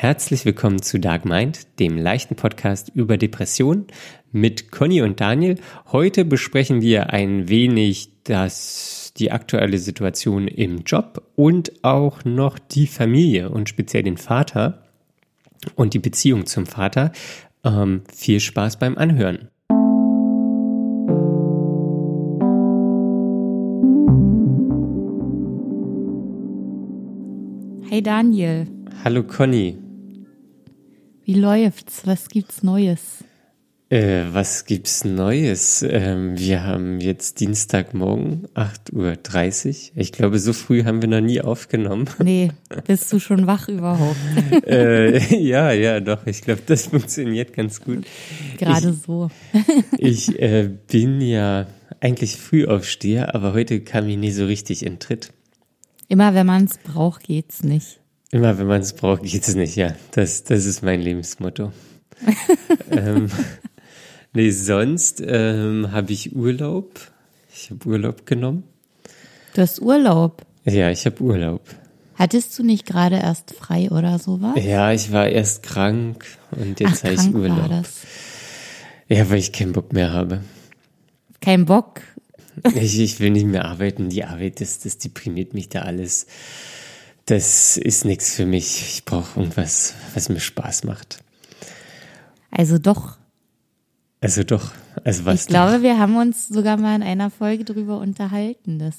Herzlich willkommen zu Dark Mind, dem leichten Podcast über Depressionen mit Conny und Daniel. Heute besprechen wir ein wenig das, die aktuelle Situation im Job und auch noch die Familie und speziell den Vater und die Beziehung zum Vater. Ähm, viel Spaß beim Anhören. Hey Daniel. Hallo Conny. Wie läuft's? Was gibt's Neues? Äh, was gibt's Neues? Ähm, wir haben jetzt Dienstagmorgen, 8.30 Uhr. Ich glaube, so früh haben wir noch nie aufgenommen. Nee, bist du schon wach überhaupt? äh, ja, ja, doch. Ich glaube, das funktioniert ganz gut. Gerade ich, so. ich äh, bin ja eigentlich Frühaufsteher, aber heute kam ich nie so richtig in Tritt. Immer wenn man es braucht, geht's nicht. Immer wenn man es braucht, geht es nicht, ja. Das, das ist mein Lebensmotto. ähm, nee, sonst ähm, habe ich Urlaub. Ich habe Urlaub genommen. Du hast Urlaub? Ja, ich habe Urlaub. Hattest du nicht gerade erst frei oder sowas? Ja, ich war erst krank und jetzt habe ich Urlaub. War das. Ja, weil ich keinen Bock mehr habe. Kein Bock? ich, ich will nicht mehr arbeiten. Die Arbeit, das, das deprimiert mich da alles das ist nichts für mich. Ich brauche irgendwas, was mir Spaß macht. Also doch. Also doch. Also was? Ich glaube, doch? wir haben uns sogar mal in einer Folge darüber unterhalten, dass,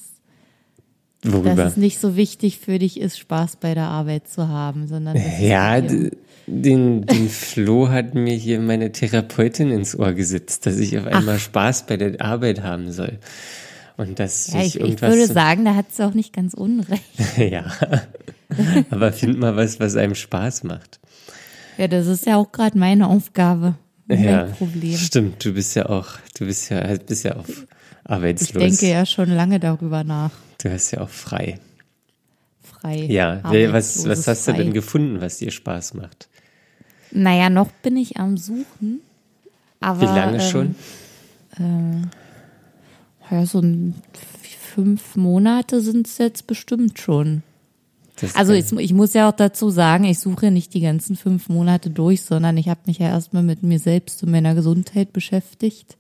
Worüber? dass es nicht so wichtig für dich ist, Spaß bei der Arbeit zu haben, sondern ja, den, den Flo hat mir hier meine Therapeutin ins Ohr gesetzt, dass ich auf einmal Ach. Spaß bei der Arbeit haben soll. Und dass ja, ich, ich würde sagen, da hat sie auch nicht ganz unrecht. ja. Aber find mal was, was einem Spaß macht. Ja, das ist ja auch gerade meine Aufgabe. Mein ja, Problem. Stimmt, du bist ja auch, du bist ja, bist ja auf arbeitslos. Ich denke ja schon lange darüber nach. Du hast ja auch frei. Frei. Ja, was, was hast frei. du denn gefunden, was dir Spaß macht? Naja, noch bin ich am Suchen. Aber, Wie lange ähm, schon? Äh, ja, so ein, fünf Monate sind es jetzt bestimmt schon. Also ich, ich, muss ja auch dazu sagen, ich suche nicht die ganzen fünf Monate durch, sondern ich habe mich ja erstmal mit mir selbst und meiner Gesundheit beschäftigt.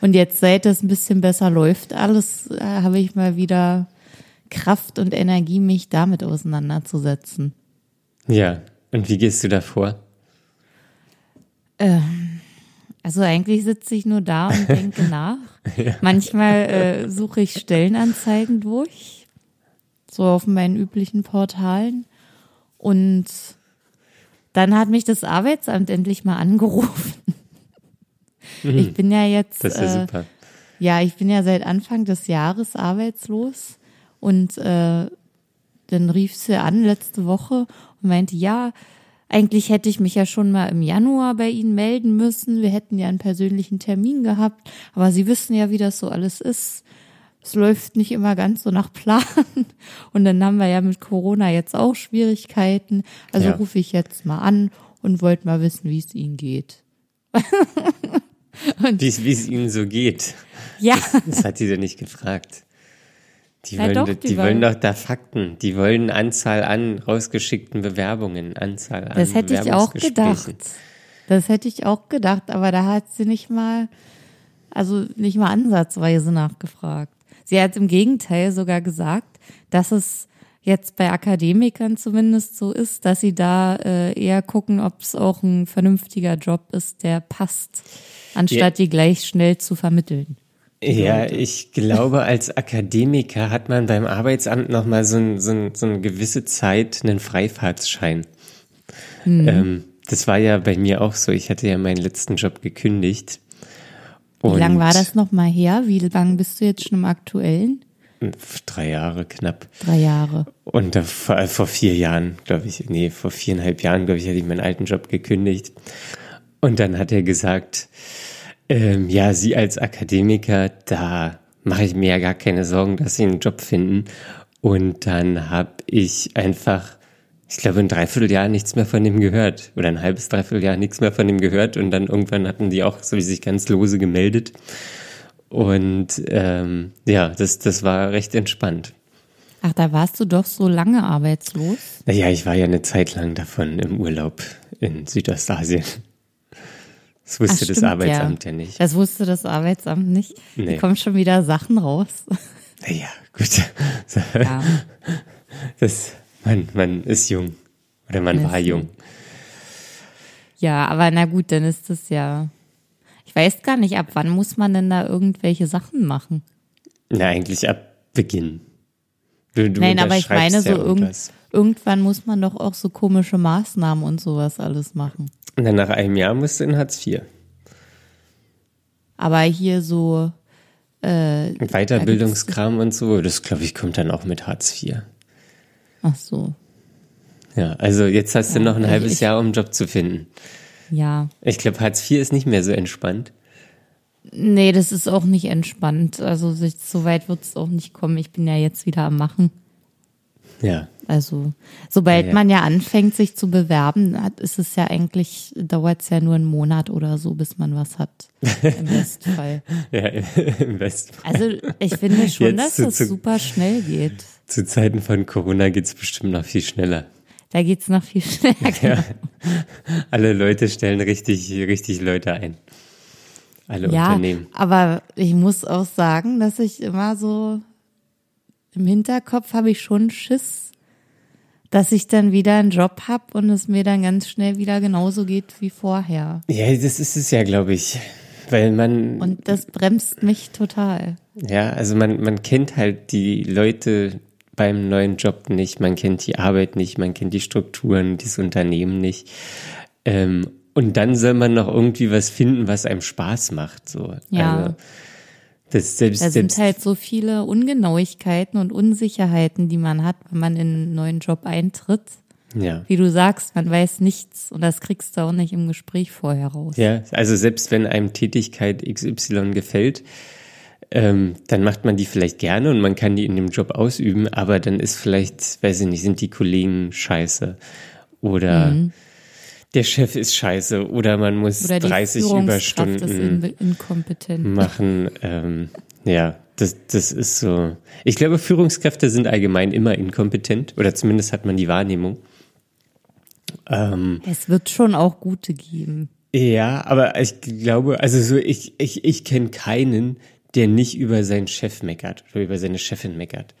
Und jetzt, seit es ein bisschen besser läuft, alles äh, habe ich mal wieder Kraft und Energie, mich damit auseinanderzusetzen. Ja, und wie gehst du da vor? Ähm, also eigentlich sitze ich nur da und denke nach. ja. Manchmal äh, suche ich Stellenanzeigen durch, so auf meinen üblichen Portalen. Und dann hat mich das Arbeitsamt endlich mal angerufen. Mhm. Ich bin ja jetzt. Das ist ja äh, super. Ja, ich bin ja seit Anfang des Jahres arbeitslos und äh, dann rief sie an letzte Woche und meinte, ja, eigentlich hätte ich mich ja schon mal im Januar bei Ihnen melden müssen. Wir hätten ja einen persönlichen Termin gehabt. Aber Sie wissen ja, wie das so alles ist. Es läuft nicht immer ganz so nach Plan. Und dann haben wir ja mit Corona jetzt auch Schwierigkeiten. Also ja. rufe ich jetzt mal an und wollte mal wissen, wie es Ihnen geht. wie es Ihnen so geht. Ja. Das, das hat sie doch nicht gefragt. Die, ja, wollen, doch, die, die wollen, doch da Fakten. Die wollen Anzahl an rausgeschickten Bewerbungen, Anzahl an Das hätte ich auch gedacht. Das hätte ich auch gedacht, aber da hat sie nicht mal, also nicht mal ansatzweise nachgefragt. Sie hat im Gegenteil sogar gesagt, dass es jetzt bei Akademikern zumindest so ist, dass sie da äh, eher gucken, ob es auch ein vernünftiger Job ist, der passt, anstatt ja. die gleich schnell zu vermitteln. Ja, ich glaube, als Akademiker hat man beim Arbeitsamt nochmal so, ein, so, ein, so eine gewisse Zeit einen Freifahrtsschein. Mhm. Ähm, das war ja bei mir auch so. Ich hatte ja meinen letzten Job gekündigt. Wie lange war das nochmal her? Wie lange bist du jetzt schon im aktuellen? Drei Jahre knapp. Drei Jahre. Und äh, vor, vor vier Jahren, glaube ich, nee, vor viereinhalb Jahren, glaube ich, hatte ich meinen alten Job gekündigt. Und dann hat er gesagt, ähm, ja, Sie als Akademiker, da mache ich mir ja gar keine Sorgen, dass Sie einen Job finden. Und dann habe ich einfach, ich glaube, ein Dreivierteljahr nichts mehr von ihm gehört. Oder ein halbes Dreivierteljahr nichts mehr von ihm gehört. Und dann irgendwann hatten die auch so wie sich ganz lose gemeldet. Und ähm, ja, das, das war recht entspannt. Ach, da warst du doch so lange arbeitslos? Naja, ich war ja eine Zeit lang davon im Urlaub in Südostasien. Das wusste Ach, das stimmt, Arbeitsamt ja, nicht. Das wusste das Arbeitsamt nicht. Nee. Nee. kommen schon wieder Sachen raus. Naja, gut. Ja. Das, man, man ist jung. Oder man Man war jung. ja, aber na gut, dann ist das ja. Ich weiß gar nicht, ab wann muss man denn da irgendwelche Sachen machen? Na, eigentlich ab Beginn. Du, du Nein, aber ich meine, so ja irgend, irgendwas. Irgendwann muss man doch auch so komische Maßnahmen und sowas alles machen. Und dann nach einem Jahr musst du in Hartz IV. Aber hier so, äh, Weiterbildungskram und so, das glaube ich kommt dann auch mit Hartz IV. ach so, Ja, also jetzt hast du noch ein ich- halbes ich- Jahr, um einen Job zu finden. ja. Ich glaube, Hartz IV ist nicht mehr so entspannt. Nee, das ist auch nicht entspannt. Also so weit wird es auch nicht kommen. Ich bin ja jetzt wieder am Machen. Ja, Also sobald Ja. man ja anfängt, sich zu bewerben, hat, ist es ja eigentlich, dauert es ja nur einen Monat oder so, bis man was hat. Im Bestfall. ja, im Westen. Also ich finde schon, Jetzt dass zu- das zu- super schnell geht. Zu Zeiten von Corona geht's bestimmt noch viel schneller. Da geht's noch viel schneller. Ja. Alle Leute stellen richtig, richtig Leute ein. Alle Ja, Unternehmen. aber ich muss auch sagen, dass ich immer so im Hinterkopf habe ich schon Schiss, dass ich dann wieder einen Job hab und es mir dann ganz schnell wieder genauso geht wie vorher. Ja, das ist es ja, glaube ich. Weil man, Und das bremst mich total. ja, also man, man kennt halt die Leute beim neuen Job nicht, man kennt die Arbeit nicht, man kennt die Strukturen, das Unternehmen nicht. Ähm, und dann soll man noch irgendwie was finden, was einem Spaß macht. So. Ja. Also, das selbst, Da sind selbst halt so viele Ungenauigkeiten und Unsicherheiten, die man hat, wenn man in einen neuen Job eintritt. ja. Wie du sagst, man weiß nichts und das kriegst du auch nicht im Gespräch vorher raus. Ja, also selbst wenn einem Tätigkeit XY gefällt, ähm, dann macht man die vielleicht gerne und man kann die in dem Job ausüben, aber dann ist vielleicht, weiß ich nicht, sind die Kollegen scheiße oder der Chef ist scheiße oder man muss. Oder die 30 Führungskraft ist Überstunden machen. Ähm, ja, das, das ist so. Ich glaube, Führungskräfte sind allgemein immer inkompetent oder zumindest hat man die Wahrnehmung. Ähm, Es wird schon auch gute geben. Ja, aber ich glaube, also so, ich, ich, ich kenne keinen, der nicht über seinen Chef meckert oder über seine Chefin meckert.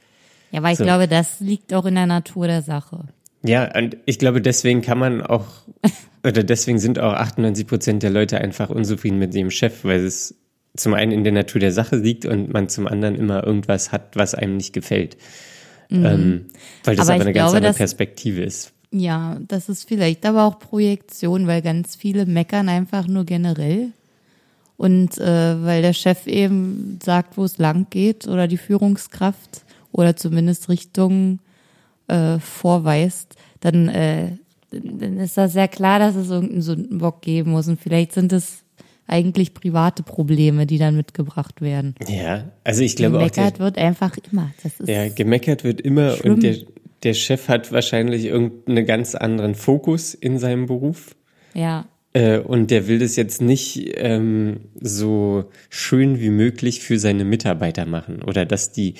Ja, weil ich So. glaube, das liegt auch in der Natur der Sache. Ja, und ich glaube, deswegen kann man auch, oder deswegen sind auch 98 Prozent der Leute einfach unzufrieden mit dem Chef, weil es zum einen in der Natur der Sache liegt und man zum anderen immer irgendwas hat, was einem nicht gefällt. Ähm, weil das Mhm. Aber aber, eine ganz glaube, andere dass- Perspektive ist. Ja, das ist vielleicht aber auch Projektion, weil ganz viele meckern einfach nur generell. Und äh, weil der Chef eben sagt, wo es lang geht oder die Führungskraft oder zumindest Richtung äh, vorweist, dann, äh, dann ist das ja klar, dass es irgendeinen Sündenbock geben muss. Und vielleicht sind es eigentlich private Probleme, die dann mitgebracht werden. Ja, also ich glaube auch, der, Gemeckert wird einfach immer. Das ist Ja, gemeckert wird immer Schlimm. und der, der Chef hat wahrscheinlich irgendeinen ganz anderen Fokus in seinem Beruf. ja. Äh, und der will das jetzt nicht ähm, so schön wie möglich für seine Mitarbeiter machen oder dass die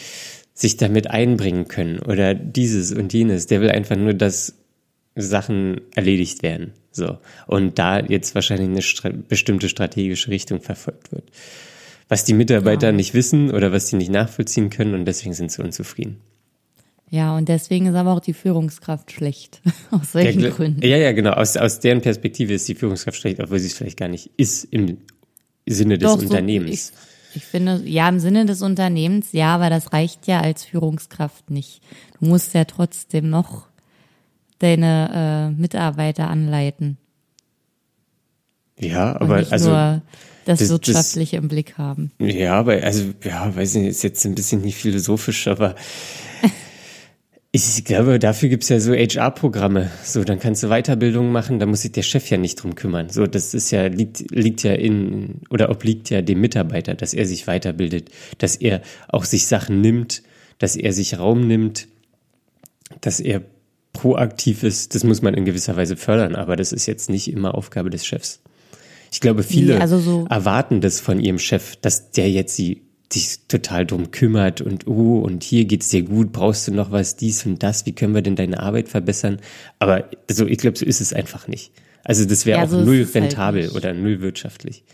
sich damit einbringen können oder dieses und jenes. Der will einfach nur, dass Sachen erledigt werden. So. Und da jetzt wahrscheinlich eine stra bestimmte strategische Richtung verfolgt wird. Was die Mitarbeiter nicht wissen oder was sie nicht nachvollziehen können und deswegen sind sie unzufrieden. Ja, und deswegen ist aber auch die Führungskraft schlecht. Aus solchen Ja, Gründen. Ja, ja, genau. Aus, aus deren Perspektive ist die Führungskraft schlecht, obwohl sie es vielleicht gar nicht ist im Sinne des Doch, so- Unternehmens. ich, ich finde, ja, im Sinne des Unternehmens, ja, aber das reicht ja als Führungskraft nicht. Du musst ja trotzdem noch deine äh, Mitarbeiter anleiten. ja, Und aber nicht also nur das, das- das- Wirtschaftliche im Blick haben. ja, aber also ja, weiß nicht, ist jetzt ein bisschen nicht philosophisch, aber ich glaube, dafür gibt's ja so HR-Programme. So, dann kannst du Weiterbildung machen, da muss sich der Chef ja nicht drum kümmern. So, das ist ja, liegt, liegt ja in, oder obliegt ja dem Mitarbeiter, dass er sich weiterbildet, dass er auch sich Sachen nimmt, dass er sich Raum nimmt, dass er proaktiv ist. Das muss man in gewisser Weise fördern, aber das ist jetzt nicht immer Aufgabe des Chefs. Ich glaube, viele also so- erwarten das von ihrem Chef, dass der jetzt sie sich total drum kümmert und oh, und hier geht's dir gut, brauchst du noch was, dies und das, wie können wir denn deine Arbeit verbessern? Aber also ich glaube, so ist es einfach nicht. Also das wäre Ja, auch so null halt rentabel nicht. oder null wirtschaftlich.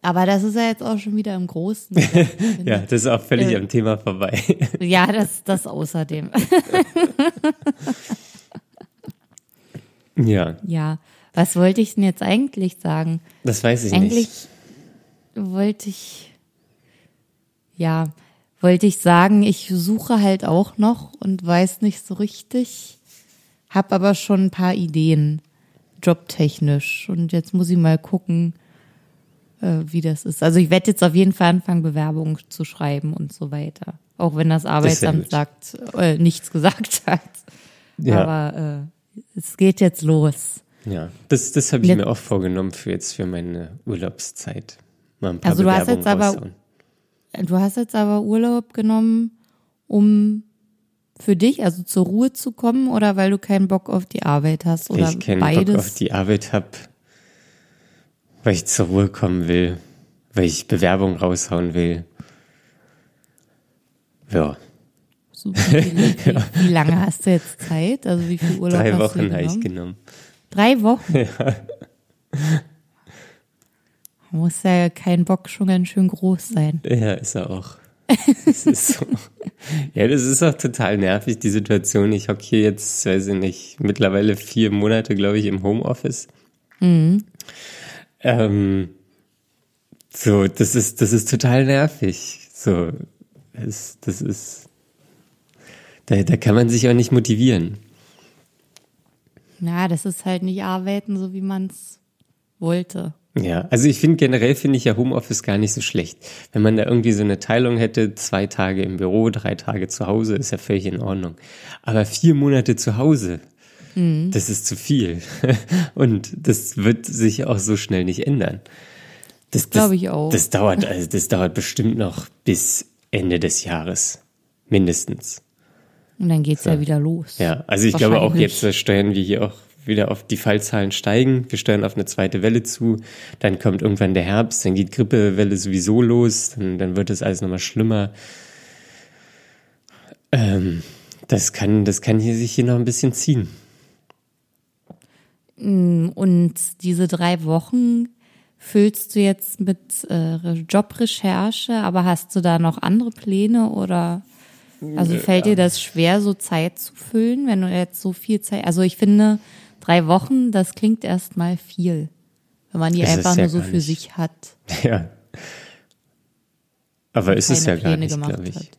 Aber das ist ja jetzt auch schon wieder im Großen. Ja, das ist auch völlig Äh. am Thema vorbei. ja, das, das außerdem. ja, ja. Was wollte ich denn jetzt eigentlich sagen? das weiß ich Eigentlich nicht. wollte ich, ja, wollte ich sagen, ich suche halt auch noch und weiß nicht so richtig, hab aber schon ein paar Ideen, jobtechnisch. Und jetzt muss ich mal gucken, äh, wie das ist. Also ich werde jetzt auf jeden Fall anfangen, Bewerbungen zu schreiben und so weiter. Auch wenn das Arbeitsamt gut. sagt, äh, nichts gesagt hat. Ja. Aber äh, es geht jetzt los. Ja, das, das habe ich Jetzt- mir auch vorgenommen für jetzt für meine Urlaubszeit. Mal ein paar Also du hast jetzt aber-. Du hast jetzt aber Urlaub genommen, um für dich, also zur Ruhe zu kommen oder weil du keinen Bock auf die Arbeit hast Weil oder ich keinen beides? Bock auf die Arbeit habe, weil ich zur Ruhe kommen will, weil ich Bewerbung raushauen will. Ja, Super, wie, wie, wie lange hast du jetzt Zeit? Also wie viel Urlaub drei hast Wochen du habe ich genommen? genommen. Drei Wochen? Muss ja kein Bock schon ganz schön groß sein. Ja, ist er auch. Das ist so. Ja, das ist auch total nervig, die Situation. Ich hocke hier jetzt, weiß ich nicht, mittlerweile vier Monate, glaube ich, im Homeoffice. Ähm, so, das ist, das ist total nervig. So, das, das ist, da, da kann man sich auch nicht motivieren. Ja, das ist halt nicht arbeiten, so wie man es wollte. Ja, also ich finde generell finde ich ja Homeoffice gar nicht so schlecht. Wenn man da irgendwie so eine Teilung hätte, zwei Tage im Büro, drei Tage zu Hause, ist ja völlig in Ordnung. Aber vier Monate zu Hause, das ist zu viel. Und das wird sich auch so schnell nicht ändern. Das, das Glaube ich auch. Das dauert, also das dauert bestimmt noch bis Ende des Jahres. Mindestens. Und dann geht's ja wieder los. Ja, also ich glaube auch jetzt steuern wir hier auch wieder auf die Fallzahlen steigen. Wir steuern auf eine zweite Welle zu. Dann kommt irgendwann der Herbst, dann geht Grippewelle sowieso los. Dann, dann wird es alles nochmal schlimmer. Ähm, das kann, das kann hier sich hier noch ein bisschen ziehen. Und diese drei Wochen füllst du jetzt mit äh, Jobrecherche, aber hast du da noch andere Pläne oder also fällt dir das schwer, so Zeit zu füllen, wenn du jetzt so viel Zeit, also ich finde, drei Wochen, das klingt erstmal viel, wenn man die es einfach ja nur so für nicht. sich hat. Ja. Aber ist es ja keine gar Pläne nicht, glaube ich. hat.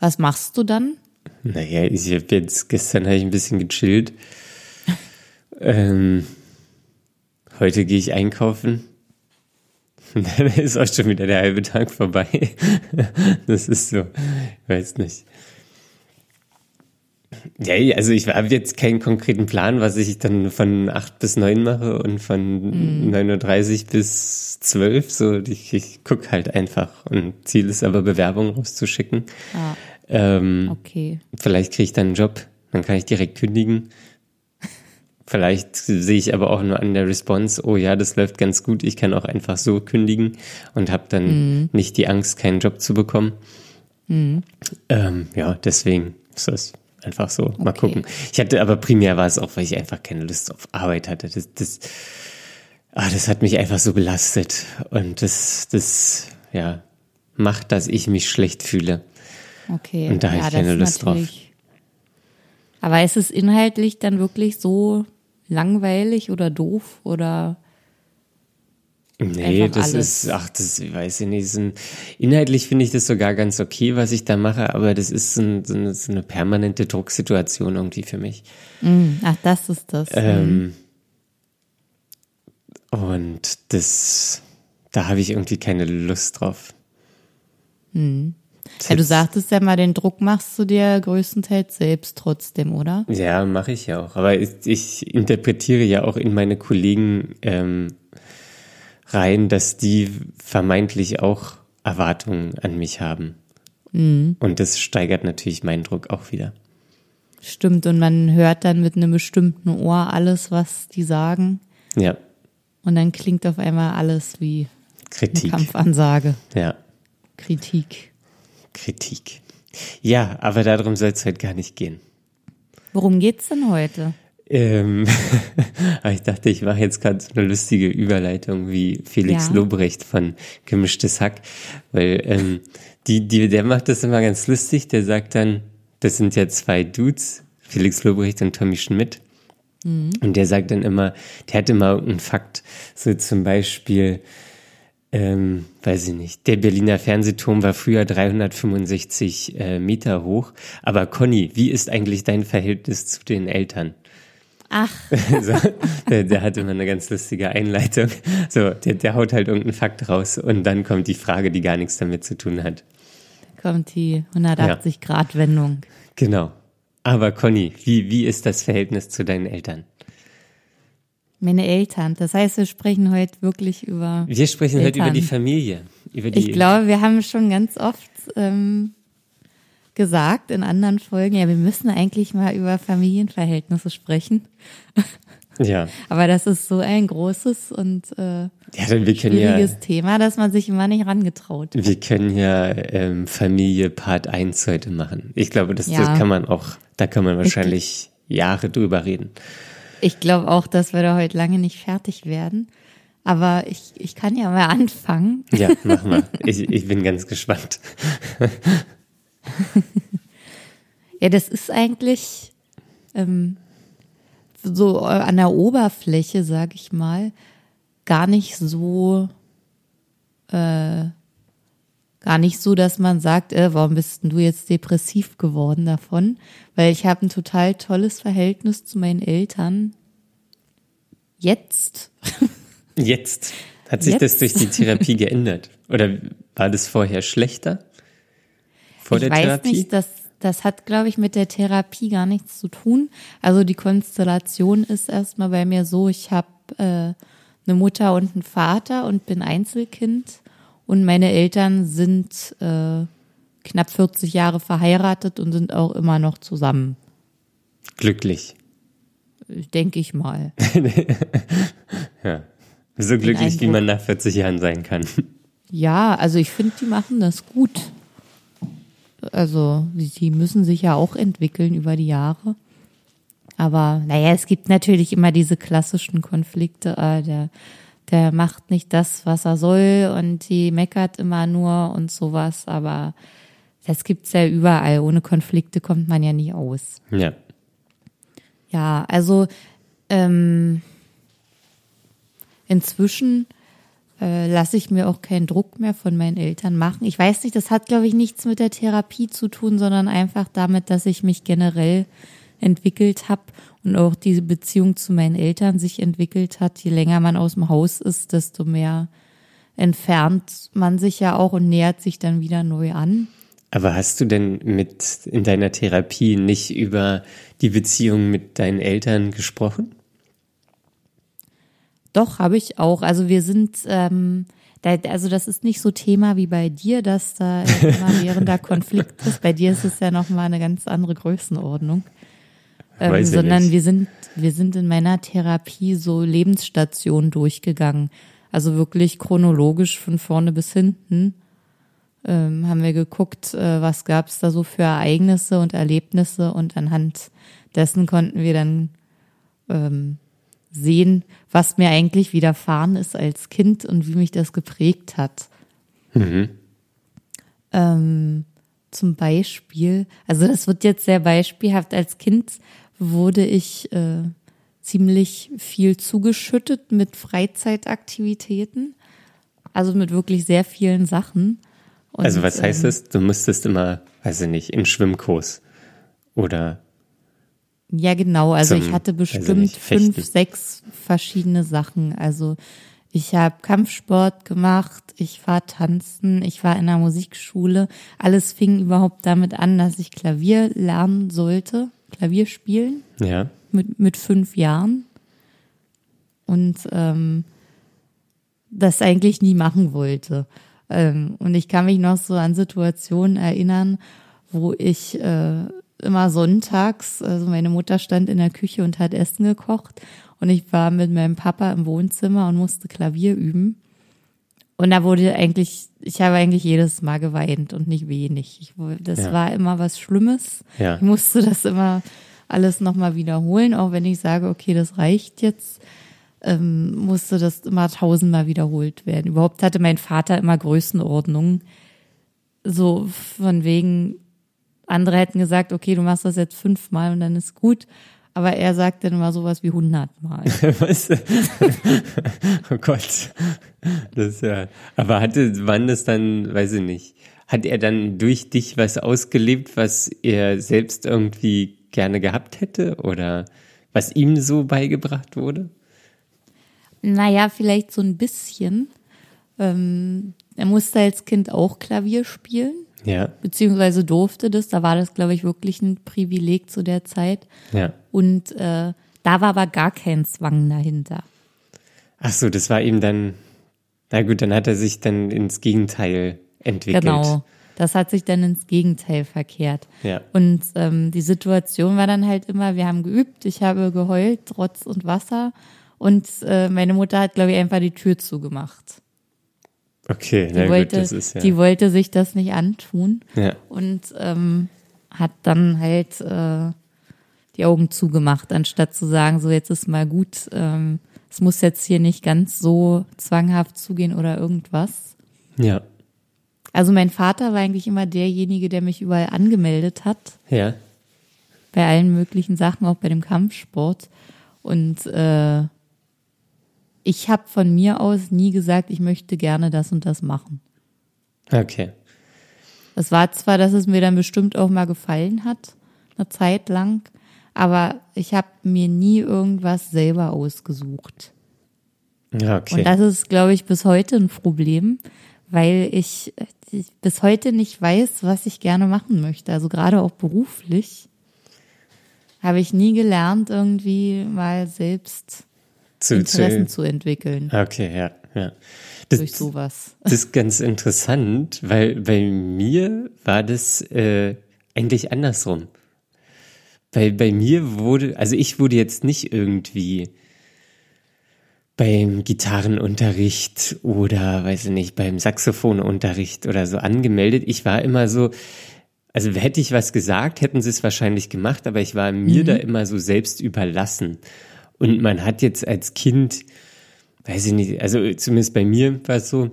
Was machst du dann? Naja, ich habe jetzt, gestern habe ich ein bisschen gechillt. ähm, heute gehe ich einkaufen. Dann ist auch schon wieder der halbe Tag vorbei. das ist so, ich weiß nicht. Ja, also ich habe jetzt keinen konkreten Plan, was ich dann von 8 bis 9 mache und von 9.30 Uhr bis 12. So, ich, ich gucke halt einfach. Und Ziel ist aber, Bewerbungen rauszuschicken. Ah, Ähm, okay. Vielleicht kriege ich dann einen Job, dann kann ich direkt kündigen. Vielleicht sehe ich aber auch nur an der Response, oh ja, das läuft ganz gut, ich kann auch einfach so kündigen und habe dann nicht die Angst, keinen Job zu bekommen. Ähm, ja, deswegen ist das einfach so. Mal Okay. gucken. Ich hatte aber primär war es auch, weil ich einfach keine Lust auf Arbeit hatte. Das, das, ah, das hat mich einfach so belastet und das, das, ja, macht, dass ich mich schlecht fühle. Okay. Und da hab ich das keine Lust drauf. Aber ist es inhaltlich dann wirklich so langweilig oder doof oder Nee, Einfach das alles. ist, ach, das ich weiß ich nicht. Ein, inhaltlich finde ich das sogar ganz okay, was ich da mache, aber das ist so, ein, so, eine, so eine permanente Drucksituation irgendwie für mich. ach, das ist das. Ähm, und das, da habe ich irgendwie keine Lust drauf. Das ja, du sagtest ja mal, den Druck machst du dir größtenteils selbst trotzdem, oder? Ja, mache ich ja auch. Aber ich, ich interpretiere ja auch in meine Kollegen ähm, rein, dass die vermeintlich auch Erwartungen an mich haben. Und das steigert natürlich meinen Druck auch wieder. Stimmt, und man hört dann mit einem bestimmten Ohr alles, was die sagen. Ja, Und dann klingt auf einmal alles wie Kritik. Kampfansage, Ja, Kritik. Kritik. Ja, aber darum soll es heute gar nicht gehen. Worum geht's denn heute? Ähm, aber ich dachte, ich mache jetzt gerade so eine lustige Überleitung wie Felix Ja. Lobrecht von Gemischtes Hack, weil ähm, die, die, der macht das immer ganz lustig. Der sagt dann, das sind ja zwei Dudes, Felix Lobrecht und Tommy Schmidt. Und der sagt dann immer, der hat immer irgendeinen Fakt, so zum Beispiel, ähm, weiß ich nicht, der Berliner Fernsehturm war früher 365 äh, Meter hoch. Aber Conny, wie ist eigentlich dein Verhältnis zu den Eltern? Ach, So, der, der hat immer eine ganz lustige Einleitung. So, der, der haut halt irgendeinen Fakt raus und dann kommt die Frage, die gar nichts damit zu tun hat. kommt die 180-Grad-Wendung. Genau. Aber Conny, wie, wie ist das Verhältnis zu deinen Eltern? Meine Eltern. Das heißt, wir sprechen heute wirklich über. Wir sprechen heute über Eltern. die Familie. Über die, Ich glaube, wir haben schon ganz oft ähm, gesagt in anderen Folgen, ja, wir müssen eigentlich mal über Familienverhältnisse sprechen. Ja. Aber das ist so ein großes und äh, ja, dann wir können ja, schwieriges Thema, dass man sich immer nicht rangetraut. wir können ja ähm, Familie Part 1 heute machen. Ich glaube, das, Ja. das kann man auch, da kann man wahrscheinlich Jahre drüber reden. Ich glaube auch, dass wir da heute lange nicht fertig werden. Aber ich, ich kann ja mal anfangen. Ja, mach mal. ich, ich bin ganz gespannt. Ja, das ist eigentlich ähm, so an der Oberfläche, sag ich mal, gar nicht so, äh, gar nicht so, dass man sagt, äh, warum bist du jetzt depressiv geworden davon? Weil ich habe ein total tolles Verhältnis zu meinen Eltern. Jetzt. Jetzt hat sich das Jetzt? durch die Therapie geändert. Oder war das vorher schlechter? Vor ich der weiß Therapie? nicht, das, das hat, glaube ich, mit der Therapie gar nichts zu tun. Also die Konstellation ist erstmal bei mir so, ich habe äh, eine Mutter und einen Vater und bin Einzelkind und meine Eltern sind äh, knapp 40 Jahre verheiratet und sind auch immer noch zusammen, Glücklich. denke ich mal. So glücklich, wie man nach 40 Jahren sein kann. Ja, also ich finde, die machen das gut. Also, die die müssen sich ja auch entwickeln über die Jahre. Aber naja, es gibt natürlich immer diese klassischen Konflikte, äh, der, der macht nicht das, was er soll und die meckert immer nur und sowas, aber das gibt's ja überall. Ohne Konflikte kommt man ja nie aus. Ja. Ja, also ähm, inzwischen äh, lasse ich mir auch keinen Druck mehr von meinen Eltern machen. Ich weiß nicht, das hat, glaube ich, nichts mit der Therapie zu tun, sondern einfach damit, dass ich mich generell entwickelt habe und auch diese Beziehung zu meinen Eltern sich entwickelt hat. Je länger man aus dem Haus ist, desto mehr entfernt man sich ja auch und nähert sich dann wieder neu an. Aber hast du denn mit in deiner Therapie nicht über die Beziehung mit deinen Eltern gesprochen? Doch, habe ich auch. Also wir sind, ähm, da, also das ist nicht so Thema wie bei dir, dass da immer währender Konflikt ist. Bei dir ist es ja nochmal eine ganz andere Größenordnung. Ähm, sondern wir sind, wir sind in meiner Therapie so Lebensstationen durchgegangen. Also wirklich chronologisch von vorne bis hinten ähm, haben wir geguckt, äh, was gab es da so für Ereignisse und Erlebnisse und anhand dessen konnten wir dann ähm, sehen, was mir eigentlich widerfahren ist als Kind und wie mich das geprägt hat. Ähm, zum Beispiel, also das wird jetzt sehr beispielhaft, als Kind wurde ich äh, ziemlich viel zugeschüttet mit Freizeitaktivitäten, also mit wirklich sehr vielen Sachen. Und, also was heißt ähm, das? Du musstest immer, weiß ich nicht, in Schwimmkurs oder Ja, genau. Also Zum, ich hatte bestimmt Fechten. fünf, sechs verschiedene Sachen. Also ich habe Kampfsport gemacht, ich war tanzen, ich war in der Musikschule. Alles fing überhaupt damit an, dass ich Klavier lernen sollte, Klavier spielen ja. mit, mit fünf Jahren. Und ähm, das eigentlich nie machen wollte. Ähm, und ich kann mich noch so an Situationen erinnern, wo ich äh, immer sonntags, also meine Mutter stand in der Küche und hat Essen gekocht und ich war mit meinem Papa im Wohnzimmer und musste Klavier üben. Und da wurde eigentlich, ich habe eigentlich jedes Mal geweint und nicht wenig. Ich, das Ja. war immer was Schlimmes. Ja. Ich musste das immer alles nochmal wiederholen, auch wenn ich sage, okay, das reicht jetzt, ähm, musste das immer tausendmal wiederholt werden. Überhaupt hatte mein Vater immer Größenordnungen. So von wegen, andere hätten gesagt, okay, du machst das jetzt fünfmal und dann ist gut. Aber er sagt dann immer sowas wie hundertmal. Was? oh Gott. Das ja. Aber hatte, wann das dann, weiß ich nicht, hat er dann durch dich was ausgelebt, was er selbst irgendwie gerne gehabt hätte? Oder was ihm so beigebracht wurde? Naja, vielleicht so ein bisschen. Ähm, er musste als Kind auch Klavier spielen, Ja, beziehungsweise durfte das. Da war das, glaube ich, wirklich ein Privileg zu der Zeit. ja. Und äh, da war aber gar kein Zwang dahinter. Ach so, das war ihm dann, na gut, dann hat er sich dann ins Gegenteil entwickelt. Genau. Das hat sich dann ins Gegenteil verkehrt. Ja. Und ähm, die Situation war dann halt immer, wir haben geübt, ich habe geheult, Rotz und Wasser. Und äh, meine Mutter hat, glaube ich, einfach die Tür zugemacht. Okay, Die, na gut, wollte, das ist ja. die wollte sich das nicht antun ja. und ähm, hat dann halt äh, die Augen zugemacht, anstatt zu sagen, so jetzt ist mal gut, ähm, es muss jetzt hier nicht ganz so zwanghaft zugehen oder irgendwas. Ja. Also mein Vater war eigentlich immer derjenige, der mich überall angemeldet hat, Ja. bei allen möglichen Sachen, auch bei dem Kampfsport. Und äh, ich habe von mir aus nie gesagt, ich möchte gerne das und das machen. Okay. Es war zwar, dass es mir dann bestimmt auch mal gefallen hat, eine Zeit lang, aber ich habe mir nie irgendwas selber ausgesucht. Ja, okay. Und das ist, glaube ich, bis heute ein Problem, weil ich, ich bis heute nicht weiß, was ich gerne machen möchte. Also gerade auch beruflich habe ich nie gelernt, irgendwie mal selbst zu, Interessen zu, zu entwickeln okay, ja, ja. Das, durch sowas. Das ist ganz interessant, weil bei mir war das äh, eigentlich andersrum. Bei, bei mir wurde, also ich wurde jetzt nicht irgendwie beim Gitarrenunterricht oder, weiß ich nicht, beim Saxophonunterricht oder so angemeldet. Ich war immer so, also hätte ich was gesagt, hätten sie es wahrscheinlich gemacht, aber ich war mir da immer so selbst überlassen. Und man hat jetzt als Kind, weiß ich nicht, also zumindest bei mir war es so,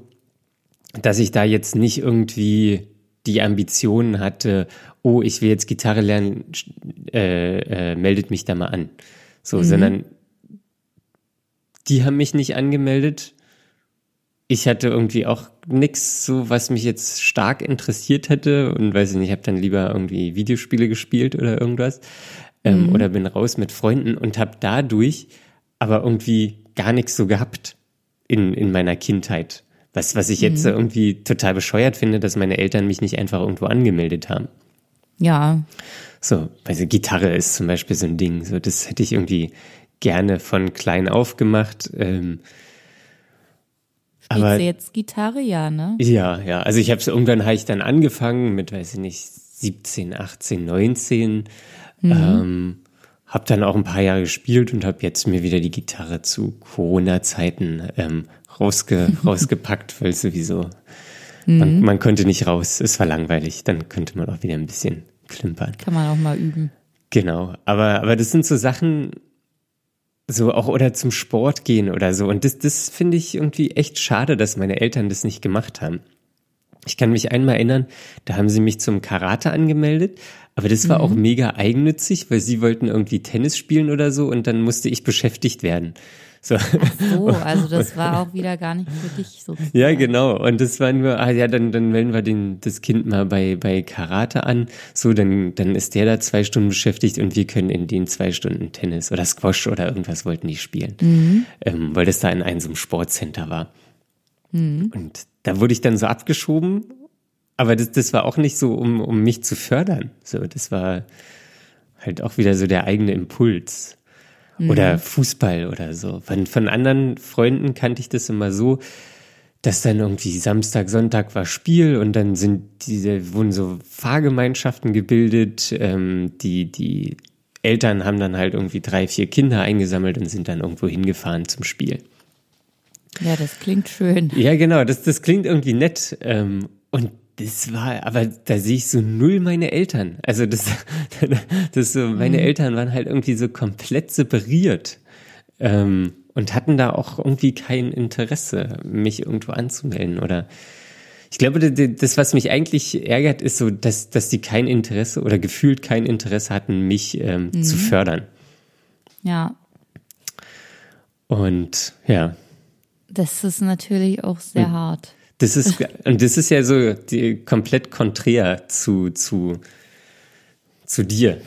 dass ich da jetzt nicht irgendwie die Ambitionen hatte, oh, ich will jetzt Gitarre lernen, äh, äh, meldet mich da mal an. So, sondern die haben mich nicht angemeldet. Ich hatte irgendwie auch nix so, was mich jetzt stark interessiert hätte und weiß ich nicht, habe dann lieber irgendwie Videospiele gespielt oder irgendwas ähm, oder bin raus mit Freunden und habe dadurch aber irgendwie gar nichts so gehabt in, in meiner Kindheit. Was, was ich jetzt irgendwie total bescheuert finde, dass meine Eltern mich nicht einfach irgendwo angemeldet haben. Ja, So, also Gitarre ist zum Beispiel so ein Ding. So, das hätte ich irgendwie gerne von klein auf gemacht. Ähm, spielst Aber- du jetzt Gitarre, ja, ne? ja, ja. Also ich habe irgendwann habe ich dann angefangen mit, weiß ich nicht, 17, 18, 19. Ähm, hab dann auch ein paar Jahre gespielt und habe jetzt mir wieder die Gitarre zu Corona-Zeiten ähm, rausge rausgepackt, weil sowieso man, man konnte nicht raus. Es war langweilig. Dann könnte man auch wieder ein bisschen klimpern. Kann man auch mal üben. Genau, aber, aber das sind so Sachen, so auch oder zum Sport gehen oder so. Und das, das finde ich irgendwie echt schade, dass meine Eltern das nicht gemacht haben. Ich kann mich einmal erinnern, da haben sie mich zum Karate angemeldet, aber das war auch mega eigennützig, weil sie wollten irgendwie Tennis spielen oder so und dann musste ich beschäftigt werden. So. So, also das war auch wieder gar nicht für dich so. Ja, genau. Und das war nur, ah ja, dann, dann melden wir den, das Kind mal bei, bei Karate an. So, dann, dann ist der da zwei Stunden beschäftigt und wir können in den zwei Stunden Tennis oder Squash oder irgendwas wollten die spielen. Ähm, weil das da in einem so einem Sportcenter war. Und da wurde ich dann so abgeschoben. Aber das, das war auch nicht so, um, um mich zu fördern. So, das war halt auch wieder so der eigene Impuls. Oder Fußball oder so. Von, von anderen Freunden kannte ich das immer so, dass dann irgendwie Samstag, Sonntag war Spiel und dann sind diese, wurden so Fahrgemeinschaften gebildet, ähm, die, die Eltern haben dann halt irgendwie drei, vier Kinder eingesammelt und sind dann irgendwo hingefahren zum Spiel. Ja, das klingt schön. Ja, genau, das, das klingt irgendwie nett. Ähm, und das war, aber da sehe ich so null meine Eltern. Also das, das so, meine mhm. Eltern waren halt irgendwie so komplett separiert ähm, und hatten da auch irgendwie kein Interesse, mich irgendwo anzumelden oder ich glaube, das, was mich eigentlich ärgert, ist so, dass, dass die kein Interesse oder gefühlt kein Interesse hatten, mich ähm, mhm. zu fördern. Ja. Und ja. Das ist natürlich auch sehr und hart. Das ist, und das ist ja so die, komplett konträr zu, zu, zu dir.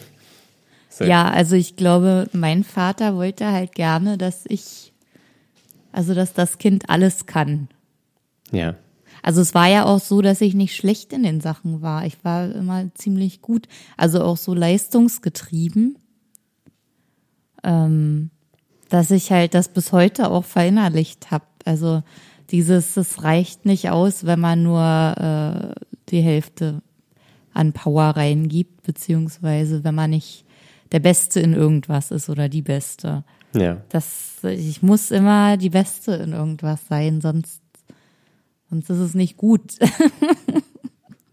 So. Ja, also ich glaube, mein Vater wollte halt gerne, dass ich, also dass das Kind alles kann. Ja. Also es war ja auch so, dass ich nicht schlecht in den Sachen war. Ich war immer ziemlich gut, also auch so leistungsgetrieben, ähm, dass ich halt das bis heute auch verinnerlicht habe. Also dieses, es reicht nicht aus, wenn man nur äh, die Hälfte an Power reingibt, beziehungsweise wenn man nicht der Beste in irgendwas ist oder die Beste. Ja. Das, ich muss immer die Beste in irgendwas sein, sonst Sonst ist es nicht gut.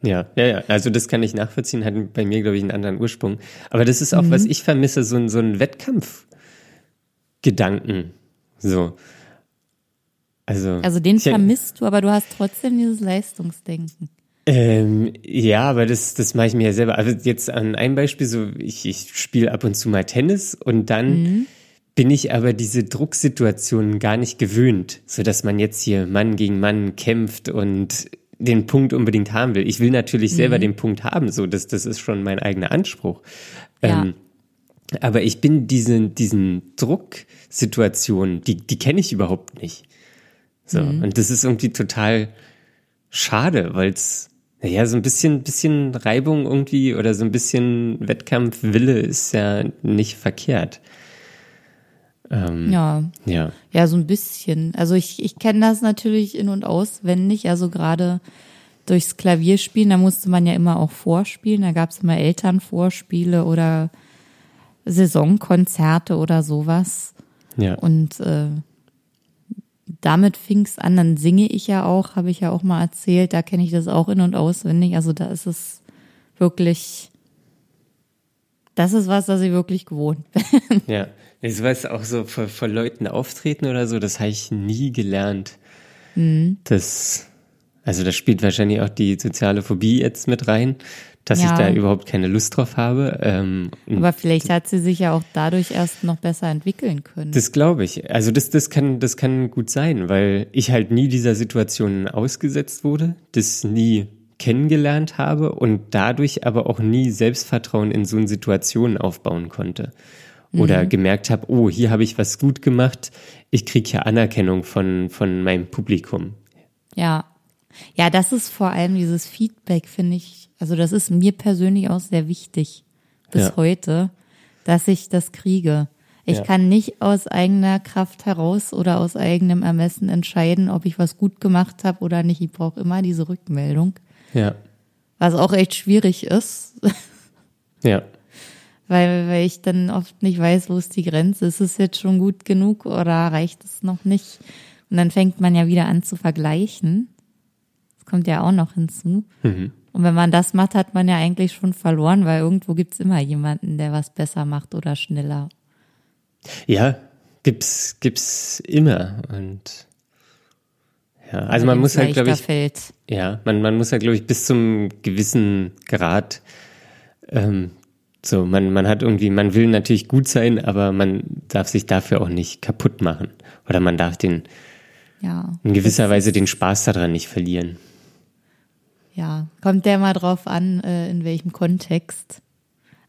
Ja, ja, ja. Also das kann ich nachvollziehen, hat bei mir, glaube ich, einen anderen Ursprung. Aber das ist auch, mhm. was ich vermisse, so ein, so ein Wettkampfgedanken. So. Also, also den ich, vermisst du, aber du hast trotzdem dieses Leistungsdenken. Ähm, ja, aber das, das mache ich mir ja selber. Also jetzt an einem Beispiel, so ich, ich spiele ab und zu mal Tennis und dann mhm bin ich aber diese Drucksituationen gar nicht gewöhnt, so dass man jetzt hier Mann gegen Mann kämpft und den Punkt unbedingt haben will. Ich will natürlich selber mhm. den Punkt haben, so das, das ist schon mein eigener Anspruch. Ja. Ähm, aber ich bin diesen, diesen Drucksituationen, die, die kenne ich überhaupt nicht. So. Mhm. Und das ist irgendwie total schade, weil es, naja, so ein bisschen, bisschen Reibung irgendwie oder so ein bisschen Wettkampfwille ist ja nicht verkehrt. Ähm, ja. Ja. Ja, so ein bisschen. Also ich, ich kenne das natürlich in- und auswendig. Also gerade durchs Klavierspielen, da musste man ja immer auch vorspielen. Da gab es immer Elternvorspiele oder Saisonkonzerte oder sowas. Ja. Und äh, damit fing es an. Dann singe ich ja auch, habe ich ja auch mal erzählt. Da kenne ich das auch in- und auswendig. Also da ist es wirklich, das ist was, das ich wirklich gewohnt bin. Ja. Ich weiß auch so vor, vor Leuten auftreten oder so, das habe ich nie gelernt. Mhm. Das, also da spielt wahrscheinlich auch die soziale Phobie jetzt mit rein, dass ja. ich da überhaupt keine Lust drauf habe. Ähm, Aber vielleicht hat sie sich ja auch dadurch erst noch besser entwickeln können. Das glaube ich. Also das, das kann, das kann gut sein, weil ich halt nie dieser Situation ausgesetzt wurde, das nie kennengelernt habe und dadurch aber auch nie Selbstvertrauen in so eine Situation aufbauen konnte oder mhm. gemerkt habe, oh, hier habe ich was gut gemacht, ich kriege hier Anerkennung von, von meinem Publikum. Ja. Ja, das ist vor allem dieses Feedback, finde ich, also das ist mir persönlich auch sehr wichtig bis ja. heute, dass ich das kriege. Ich ja. kann nicht aus eigener Kraft heraus oder aus eigenem Ermessen entscheiden, ob ich was gut gemacht habe oder nicht. Ich brauche immer diese Rückmeldung. Ja. Was auch echt schwierig ist. Ja weil, weil ich dann oft nicht weiß, wo ist die Grenze. Ist es jetzt schon gut genug oder reicht es noch nicht? Und dann fängt man ja wieder an zu vergleichen. Das kommt ja auch noch hinzu. Mhm. Und wenn man das macht, hat man ja eigentlich schon verloren, weil irgendwo gibt's immer jemanden, der was besser macht oder schneller. Ja, gibt's, gibt's immer. Und ja, also man muss halt, glaube ich, fällt. ja, man, man muss halt, glaube ich, bis zum gewissen Grad ähm, so, man, man hat irgendwie, man will natürlich gut sein, aber man darf sich dafür auch nicht kaputt machen. Oder man darf den, ja, in gewisser Weise den Spaß daran nicht verlieren. Ja, kommt der mal drauf an, äh, in welchem Kontext.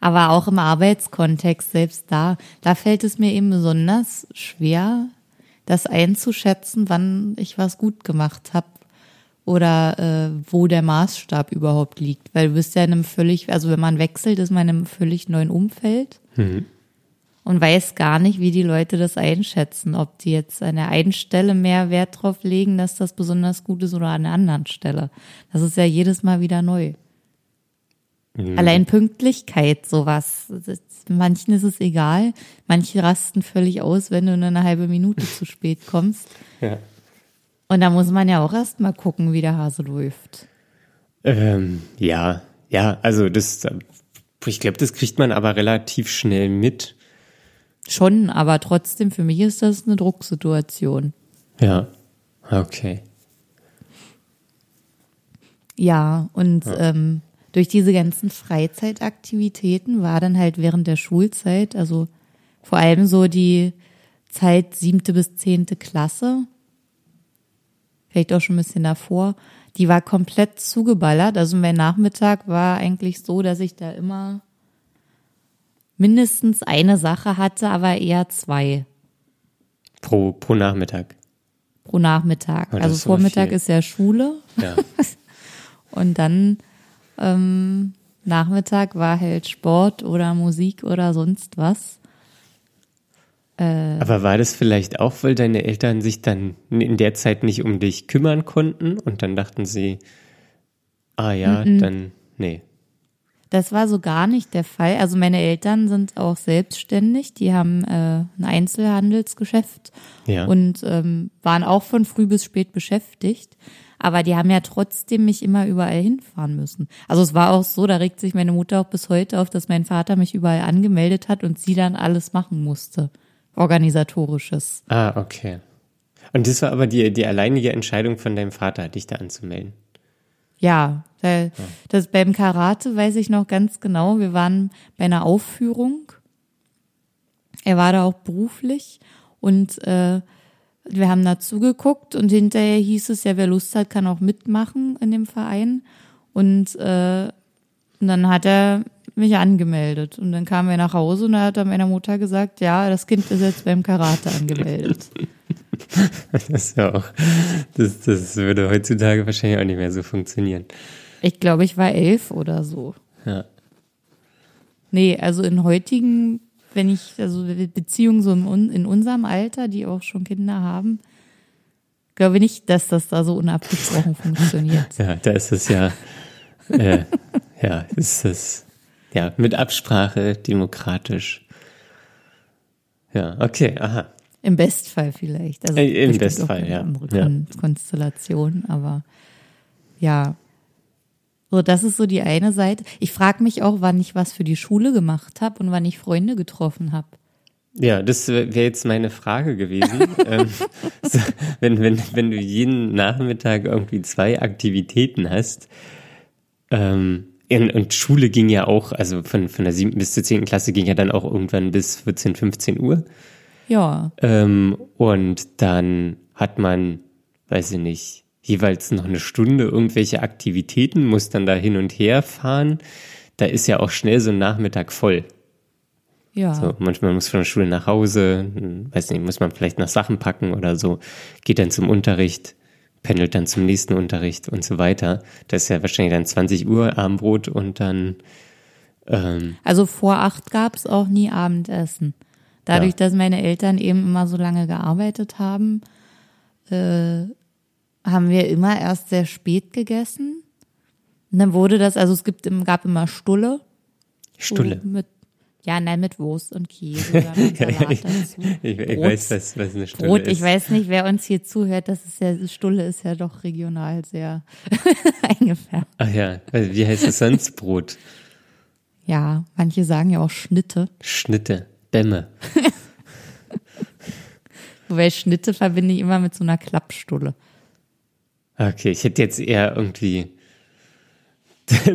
Aber auch im Arbeitskontext, selbst da, da fällt es mir eben besonders schwer, das einzuschätzen, wann ich was gut gemacht habe oder äh, wo der Maßstab überhaupt liegt. Weil du bist ja in einem völlig, also wenn man wechselt, ist man in einem völlig neuen Umfeld mhm. Und weiß gar nicht, wie die Leute das einschätzen, ob die jetzt an der einen Stelle mehr Wert drauf legen, dass das besonders gut ist oder an der anderen Stelle. Das ist ja jedes Mal wieder neu. Mhm. Allein Pünktlichkeit, sowas. Manchen ist es egal. Manche rasten völlig aus, wenn du nur eine halbe Minute zu spät kommst. Ja. Und da muss man ja auch erst mal gucken, wie der Hase läuft. Ähm, ja, ja, also das, ich glaube, das kriegt man aber relativ schnell mit. Schon, aber trotzdem, für mich ist das eine Drucksituation. Ja, okay. Ja, und Ähm, durch diese ganzen Freizeitaktivitäten war dann halt während der Schulzeit, also vor allem so die Zeit siebte bis zehnte Klasse, vielleicht auch schon ein bisschen davor, die war komplett zugeballert. Also mein Nachmittag war eigentlich so, dass ich da immer mindestens eine Sache hatte, aber eher zwei Pro, pro Nachmittag. pro Nachmittag. Oh, also Vormittag viel. ist ja Schule Ja. und dann ähm, Nachmittag war halt Sport oder Musik oder sonst was. Aber war das vielleicht auch, weil deine Eltern sich dann in der Zeit nicht um dich kümmern konnten und dann dachten sie, ah ja, dann, nee. Das war so gar nicht der Fall. Also meine Eltern sind auch selbstständig. Die haben äh, ein Einzelhandelsgeschäft Ja. und ähm, waren auch von früh bis spät beschäftigt. Aber die haben ja trotzdem mich immer überall hinfahren müssen. Also es war auch so, da regt sich meine Mutter auch bis heute auf, dass mein Vater mich überall angemeldet hat und sie dann alles machen musste. Organisatorisches. Ah, okay. Und das war aber die, die alleinige Entscheidung von deinem Vater, dich da anzumelden. Ja, weil das beim Karate weiß ich noch ganz genau. Wir waren bei einer Aufführung. Er war da auch beruflich und äh, wir haben da zugeguckt und hinterher hieß es ja, wer Lust hat, kann auch mitmachen in dem Verein. Und, äh, und dann hat er mich angemeldet. Und dann kamen wir nach Hause und da hat er meiner Mutter gesagt, ja, das Kind ist jetzt beim Karate angemeldet. Das ist ja auch, das, das würde heutzutage wahrscheinlich auch nicht mehr so funktionieren. Ich glaube, ich war elf oder so. Ja. Nee, also in heutigen, wenn ich, also Beziehungen so in, in unserem Alter, die auch schon Kinder haben, glaube nicht, dass das da so unabgesprochen funktioniert. Ja, da ist es ja, äh, ja, ist es, ja, mit Absprache, demokratisch. Ja, okay, aha. Im Bestfall vielleicht. Also Äh, im Bestfall, ja. Ja. Kon Konstellation, aber ja. So, das ist so die eine Seite. Ich frage mich auch, wann ich was für die Schule gemacht habe und wann ich Freunde getroffen habe. Ja, das wäre jetzt meine Frage gewesen. ähm, so, wenn, wenn, wenn du jeden Nachmittag irgendwie zwei Aktivitäten hast, ähm, in, und Schule ging ja auch, also von, von der siebten bis zur zehnten Klasse ging ja dann auch irgendwann bis 14, 15 Uhr. Ja, Ähm, und dann hat man, weiß ich nicht, jeweils noch eine Stunde irgendwelche Aktivitäten, muss dann da hin und her fahren. Da ist ja auch schnell so ein Nachmittag voll. ja. So, manchmal muss von der Schule nach Hause, weiß nicht, muss man vielleicht noch Sachen packen oder so, geht dann zum Unterricht, pendelt dann zum nächsten Unterricht und so weiter. Das ist ja wahrscheinlich dann 20 Uhr Abendbrot und dann, ähm, Also vor acht gab's auch nie Abendessen. Dadurch, Ja. dass meine Eltern eben immer so lange gearbeitet haben, äh, haben wir immer erst sehr spät gegessen. Und dann wurde das, also es gibt, gab immer Stulle. Stulle. Mit, ja, nein, mit Wurst und Käse oder mit Salat dazu. Ich, ich Brot. weiß, was, was eine Stulle Brot, ist. ich weiß nicht, wer uns hier zuhört, das ist ja, Stulle ist ja doch regional sehr eingefärbt. Ach ja, also wie heißt es sonst? Brot. Ja, manche sagen ja auch Schnitte. Schnitte. Bämme. Wobei Schnitte verbinde ich immer mit so einer Klappstulle. Okay, ich hätte jetzt eher irgendwie,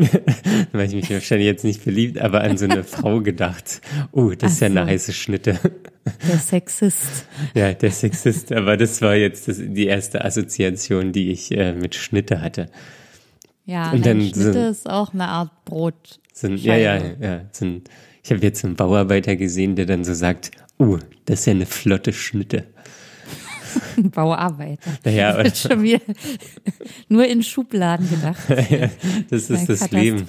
weil ich mich wahrscheinlich jetzt nicht verliebt, aber an so eine Frau gedacht. Oh, das ist Ach ja eine so. heiße Schnitte. Der Sexist. Ja, der Sexist, aber das war jetzt das, die erste Assoziation, die ich äh, mit Schnitte hatte. Ja, Und nein, dann Schnitte so- ist auch eine Art Brot. So ein, ja, ja, ja. So ein, ich habe jetzt einen Bauarbeiter gesehen, der dann so sagt, oh, das ist ja eine flotte Schnitte. Bauarbeiter. Naja, Das wird schon wieder nur in Schubladen gedacht. das ist das Leben.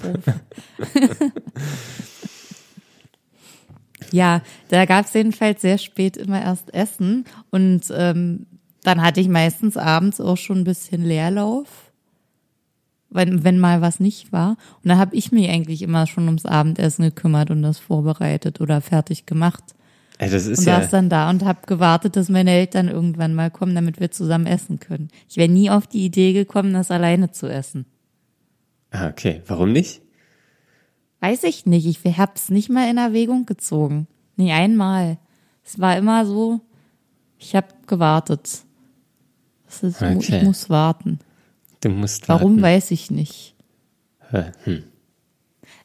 Ja, da gab es jedenfalls sehr spät immer erst Essen und ähm, dann hatte ich meistens abends auch schon ein bisschen Leerlauf. Wenn, wenn mal was nicht war. Und da habe ich mich eigentlich immer schon ums Abendessen gekümmert und das vorbereitet oder fertig gemacht. Also das ist und ja, saß dann da und habe gewartet, dass meine Eltern irgendwann mal kommen, damit wir zusammen essen können. Ich wäre nie auf die Idee gekommen, das alleine zu essen. ah, okay, warum nicht? Weiß ich nicht. Ich hab's nicht mal in Erwägung gezogen. Nie einmal. Es war immer so, ich habe gewartet. Das ist, Okay. Ich muss warten. Du musst Warum, warten. weiß ich nicht. Hm.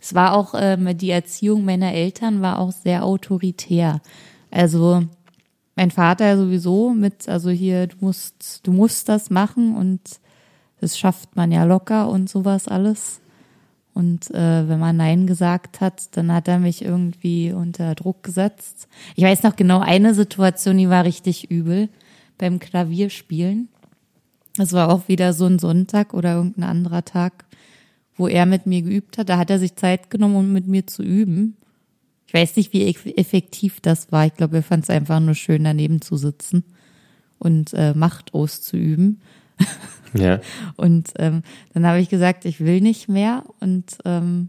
Es war auch, ähm, die Erziehung meiner Eltern war auch sehr autoritär. Also mein Vater sowieso mit, also hier, du musst, du musst das machen und das schafft man ja locker und sowas alles. Und äh, wenn man Nein gesagt hat, dann hat er mich irgendwie unter Druck gesetzt. Ich weiß noch genau eine Situation, die war richtig übel beim Klavierspielen. Das war auch wieder so ein Sonntag oder irgendein anderer Tag, wo er mit mir geübt hat. Da hat er sich Zeit genommen, um mit mir zu üben. Ich weiß nicht, wie eff- effektiv das war. Ich glaube, er fand es einfach nur schön, daneben zu sitzen und äh, Macht auszuüben. Ja, Und ähm, dann habe ich gesagt, ich will nicht mehr. Und ähm,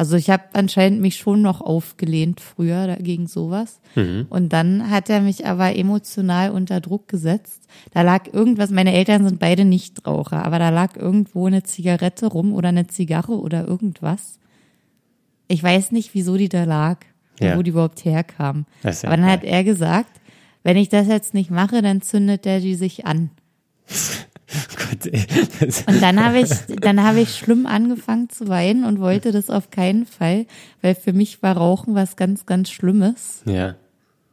also ich habe anscheinend mich schon noch aufgelehnt früher dagegen sowas. Und dann hat er mich aber emotional unter Druck gesetzt. Da lag irgendwas, meine Eltern sind beide Nichtraucher, aber da lag irgendwo eine Zigarette rum oder eine Zigarre oder irgendwas. Ich weiß nicht, wieso die da lag, Ja. wo die überhaupt herkam. Ja aber dann hat geil. er gesagt, wenn ich das jetzt nicht mache, dann zündet er die sich an. Und dann habe ich, dann habe ich schlimm angefangen zu weinen und wollte das auf keinen Fall, weil für mich war Rauchen was ganz, ganz Schlimmes, ja,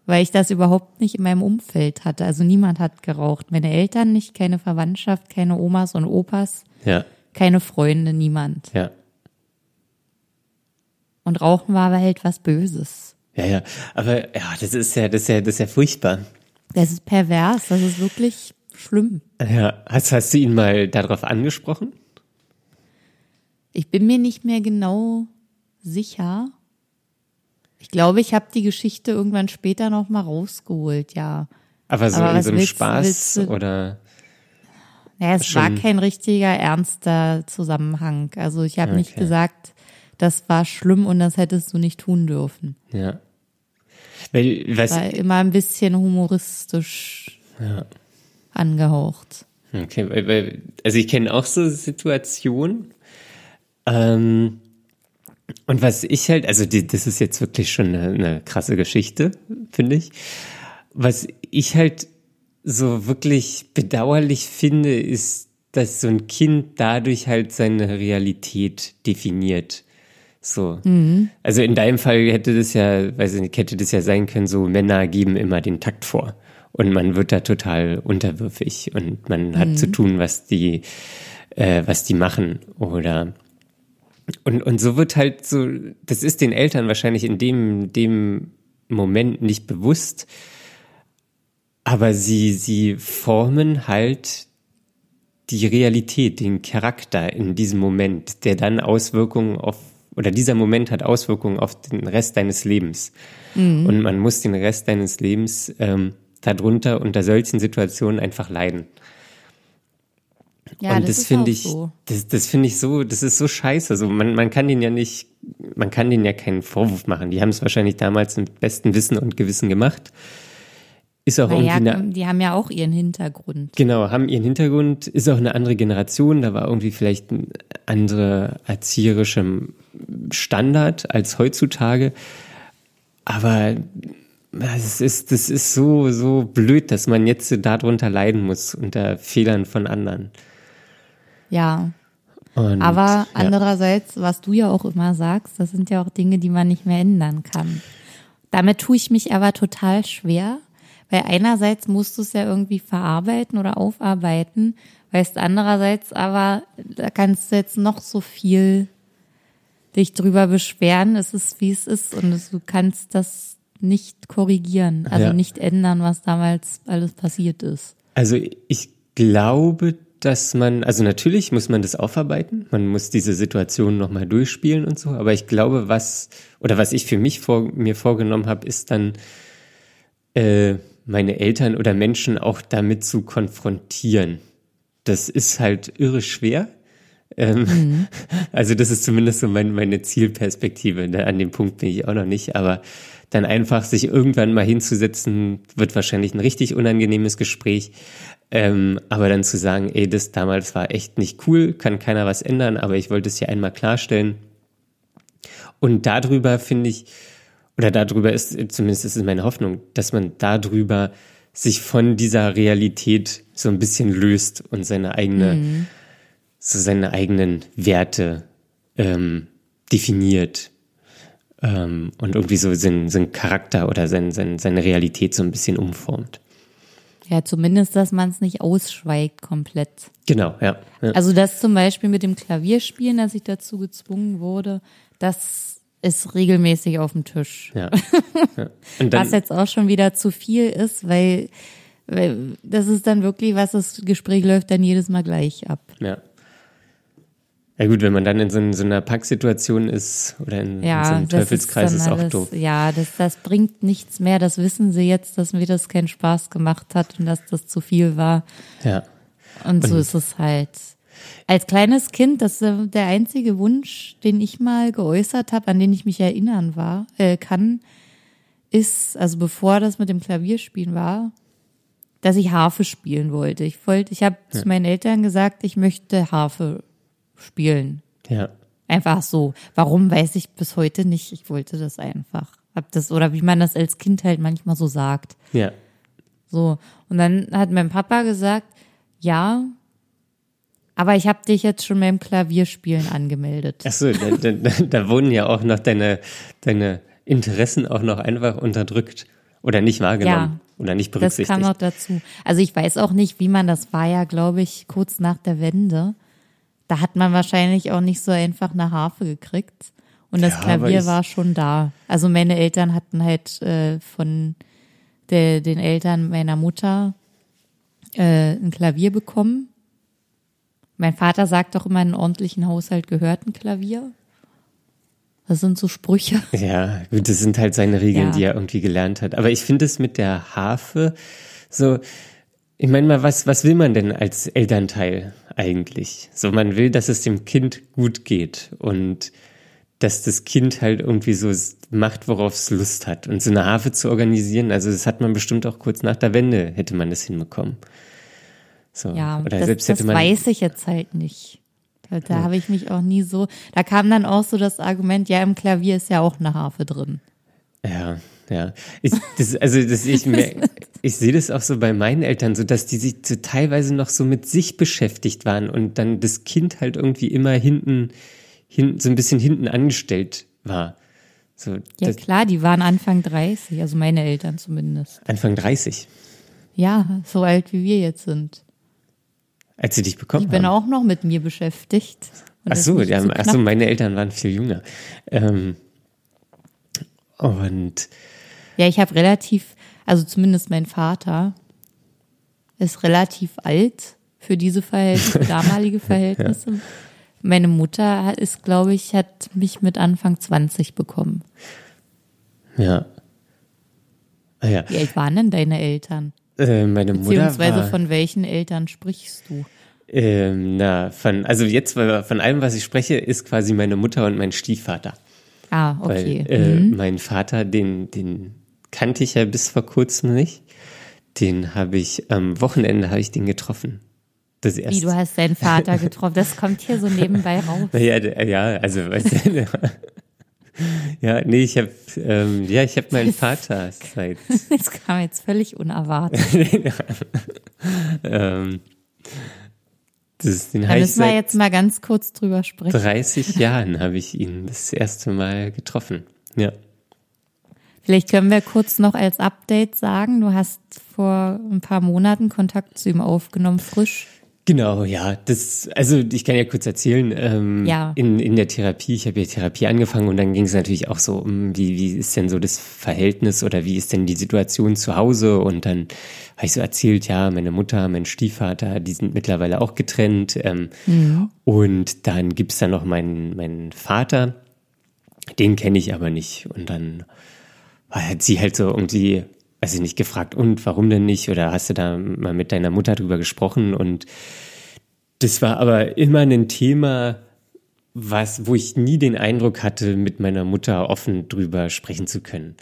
weil ich das überhaupt nicht in meinem Umfeld hatte. Also niemand hat geraucht. Meine Eltern nicht, keine Verwandtschaft, keine Omas und Opas, ja, keine Freunde, niemand. ja. Und Rauchen war aber halt was Böses. Ja, ja, aber ja, das ist ja, das ist ja, das ist ja furchtbar. Das ist pervers, das ist wirklich schlimm. Ja, hast, hast du ihn mal darauf angesprochen? Ich bin mir nicht mehr genau sicher. Ich glaube, ich habe die Geschichte irgendwann später noch mal rausgeholt, ja. Aber so Aber in so einem willst- Spaß willst du- oder? Naja, es war kein richtiger, ernster Zusammenhang. Also ich habe nicht Okay. gesagt, das war schlimm und das hättest du nicht tun dürfen. Ja. Weil, was, War immer ein bisschen humoristisch angehaucht. Okay, weil, weil, also ich kenne auch so Situationen. Ähm, und was ich halt, also die, das ist jetzt wirklich schon eine, eine krasse Geschichte, finde ich. Was ich halt so wirklich bedauerlich finde, ist, dass so ein Kind dadurch halt seine Realität definiert. So. Also in deinem Fall hätte das ja, weiß ich nicht, hätte das ja sein können, so Männer geben immer den Takt vor. Und man wird da total unterwürfig und man hat zu tun, was die, äh, was die machen. Oder und, und so wird halt so, das ist den Eltern wahrscheinlich in dem, dem Moment nicht bewusst, aber sie, sie formen halt die Realität, den Charakter in diesem Moment, der dann Auswirkungen auf, oder dieser Moment hat Auswirkungen auf den Rest deines Lebens. Und man muss den Rest deines Lebens ähm, darunter unter solchen Situationen einfach leiden. Ja, und das, das, finde ich, so. das, das finde ich so, das ist so scheiße. Also man, man kann den ja nicht, man kann denen ja keinen Vorwurf machen. Die haben es wahrscheinlich damals mit bestem Wissen und Gewissen gemacht. Ist auch irgendwie eine, die haben ja auch ihren Hintergrund. Genau, haben ihren Hintergrund, ist auch eine andere Generation, da war irgendwie vielleicht ein anderer erzieherischer Standard als heutzutage. Aber es ist, das ist so, so blöd, dass man jetzt darunter leiden muss, unter Fehlern von anderen. Ja, Und, aber ja. andererseits, was du ja auch immer sagst, das sind ja auch Dinge, die man nicht mehr ändern kann. Damit tue ich mich aber total schwer, weil einerseits musst du es ja irgendwie verarbeiten oder aufarbeiten, weißt andererseits aber, da kannst du jetzt noch so viel dich drüber beschweren, es ist wie es ist und es, du kannst das nicht korrigieren, also Ja. nicht ändern, was damals alles passiert ist. Also ich glaube, dass man, also natürlich muss man das aufarbeiten, man muss diese Situation nochmal durchspielen und so, aber ich glaube, was, oder was ich für mich vor, mir vorgenommen habe, ist dann, äh, meine Eltern oder Menschen auch damit zu konfrontieren. Das ist halt irre schwer. Ähm, mhm. Also das ist zumindest so mein, meine Zielperspektive. An dem Punkt bin ich auch noch nicht, aber dann einfach sich irgendwann mal hinzusetzen, wird wahrscheinlich ein richtig unangenehmes Gespräch. Ähm, aber dann zu sagen, ey, das damals war echt nicht cool, kann keiner was ändern, aber ich wollte es hier einmal klarstellen. Und darüber finde ich, oder darüber ist, zumindest ist es meine Hoffnung, dass man darüber sich von dieser Realität so ein bisschen löst und seine eigene, mhm. so seine eigenen Werte ähm, definiert ähm, und irgendwie so seinen, seinen Charakter oder sein, sein, seine Realität so ein bisschen umformt. Ja, zumindest, dass man es nicht ausschweigt komplett. Genau, ja, ja. Also das zum Beispiel mit dem Klavierspielen, dass ich dazu gezwungen wurde, das ist regelmäßig auf dem Tisch. Ja. ja. was jetzt auch schon wieder zu viel ist, weil, weil das ist dann wirklich was, das Gespräch läuft dann jedes Mal gleich ab. Ja. Ja gut, wenn man dann in so, in so einer Packsituation ist oder in, ja, in so einem Teufelskreis ist, ist auch alles, doof. Ja, das, das bringt nichts mehr. Das wissen sie jetzt, dass mir das keinen Spaß gemacht hat und dass das zu viel war. Ja. Und, und so ist es halt. Als kleines Kind, das ist der einzige Wunsch, den ich mal geäußert habe, an den ich mich erinnern war, äh, kann, ist, also bevor das mit dem Klavierspielen war, dass ich Harfe spielen wollte. Ich wollte, ich habe ja. zu meinen Eltern gesagt, ich möchte Harfe spielen. Ja. Einfach so. Warum weiß ich bis heute nicht. Ich wollte das einfach. Hab das, oder wie man das als Kind halt manchmal so sagt. Ja. So. Und dann hat mein Papa gesagt, ja, aber ich habe dich jetzt schon beim Klavierspielen angemeldet. Ach so, da, da, da wurden ja auch noch deine, deine Interessen auch noch einfach unterdrückt oder nicht wahrgenommen ja, oder nicht berücksichtigt. Das kam noch dazu. Also ich weiß auch nicht, wie man das war ja, glaube ich, kurz nach der Wende. Da hat man wahrscheinlich auch nicht so einfach eine Harfe gekriegt. Und das ja, Klavier war schon da. Also meine Eltern hatten halt äh, von der, den Eltern meiner Mutter äh, ein Klavier bekommen. Mein Vater sagt doch immer, in einem ordentlichen Haushalt gehört ein Klavier. Das sind so Sprüche. Ja, gut, das sind halt seine Regeln, ja. die er irgendwie gelernt hat. Aber ich finde es mit der Harfe so, ich meine mal, was, was will man denn als Elternteil eigentlich? So, man will, dass es dem Kind gut geht und dass das Kind halt irgendwie so macht, worauf es Lust hat. Und so eine Harfe zu organisieren, also das hat man bestimmt auch kurz nach der Wende, hätte man das hinbekommen. So. Ja, Oder das, selbst hätte das man, weiß ich jetzt halt nicht. Da, da ja. habe ich mich auch nie so, da kam dann auch so das Argument, ja, im Klavier ist ja auch eine Harfe drin. Ja, ja. Ich, das, also das, ich, ich sehe das auch so bei meinen Eltern, so dass die sich so teilweise noch so mit sich beschäftigt waren und dann das Kind halt irgendwie immer hinten, hinten so ein bisschen hinten angestellt war. So, ja klar, die waren Anfang 30, also meine Eltern zumindest. Anfang 30? Ja, so alt wie wir jetzt sind. Als sie dich bekommen haben? Ich bin auch noch mit mir beschäftigt. Ach so, ja, so ach so, meine Eltern waren viel jünger. Ähm, und ja, ich habe relativ, also zumindest mein Vater ist relativ alt für diese Verhältnisse, damalige Verhältnisse. ja. Meine Mutter ist, glaube ich, hat mich mit Anfang 20 bekommen. Ja. Ah, ja. Wie alt waren denn deine Eltern? Äh, meine Mutter Beziehungsweise war, von welchen Eltern sprichst du? Ähm, na, von, also jetzt von allem, was ich spreche, ist quasi meine Mutter und mein Stiefvater. Ah, okay. Weil, äh, mhm. Mein Vater, den, den kannte ich ja bis vor kurzem nicht. Den habe ich am Wochenende habe ich den getroffen. Das erste. Wie du hast deinen Vater getroffen? Das kommt hier so nebenbei raus. Ja, ja, also ja, nee, ich habe ähm, ja, ich habe meinen Vater seit. Das kam jetzt völlig unerwartet. ähm, das, den da müssen wir jetzt mal ganz kurz drüber sprechen. 30 Jahren habe ich ihn das erste Mal getroffen. Ja. Vielleicht können wir kurz noch als Update sagen, du hast vor ein paar Monaten Kontakt zu ihm aufgenommen, frisch. Genau, ja. Das, also ich kann ja kurz erzählen, ähm, ja. in, in der Therapie, ich habe ja Therapie angefangen und dann ging es natürlich auch so um, wie, wie ist denn so das Verhältnis oder wie ist denn die Situation zu Hause? Und dann habe ich so erzählt, ja, meine Mutter, mein Stiefvater, die sind mittlerweile auch getrennt. Ähm, mhm. Und dann gibt's da noch meinen, meinen Vater, den kenne ich aber nicht. Und dann hat sie halt so irgendwie weiß ich nicht, gefragt, und warum denn nicht? Oder hast du da mal mit deiner Mutter drüber gesprochen? Und das war aber immer ein Thema, was, wo ich nie den Eindruck hatte, mit meiner Mutter offen drüber sprechen zu können.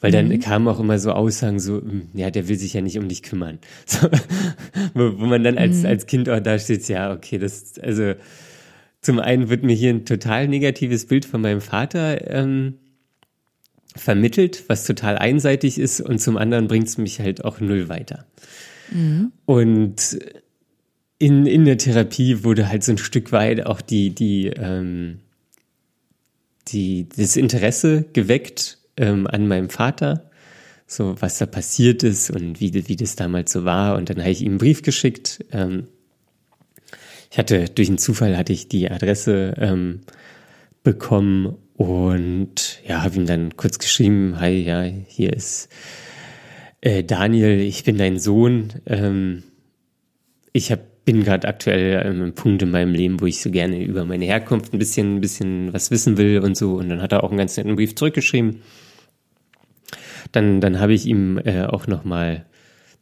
Weil dann mhm. kamen auch immer so Aussagen so, hm, ja, der will sich ja nicht um dich kümmern. So, wo, wo, man dann als, mhm. als Kind auch da steht, ja, okay, das, also zum einen wird mir hier ein total negatives Bild von meinem Vater ähm, vermittelt, was total einseitig ist, und zum anderen bringt es mich halt auch null weiter. Mhm. Und in, in der Therapie wurde halt so ein Stück weit auch die, die, ähm, die, das Interesse geweckt ähm, an meinem Vater, so was da passiert ist und wie, wie das damals so war. Und dann habe ich ihm einen Brief geschickt. Ähm, ich hatte, durch einen Zufall hatte ich die Adresse ähm, bekommen und ja, habe ihm dann kurz geschrieben, hi, ja, hier ist äh, Daniel, ich bin dein Sohn. Ähm, ich hab, bin gerade aktuell an einem Punkt in meinem Leben, wo ich so gerne über meine Herkunft ein bisschen, ein bisschen was wissen will und so. Und dann hat er auch einen ganz netten Brief zurückgeschrieben. Dann, dann habe ich ihm äh, auch nochmal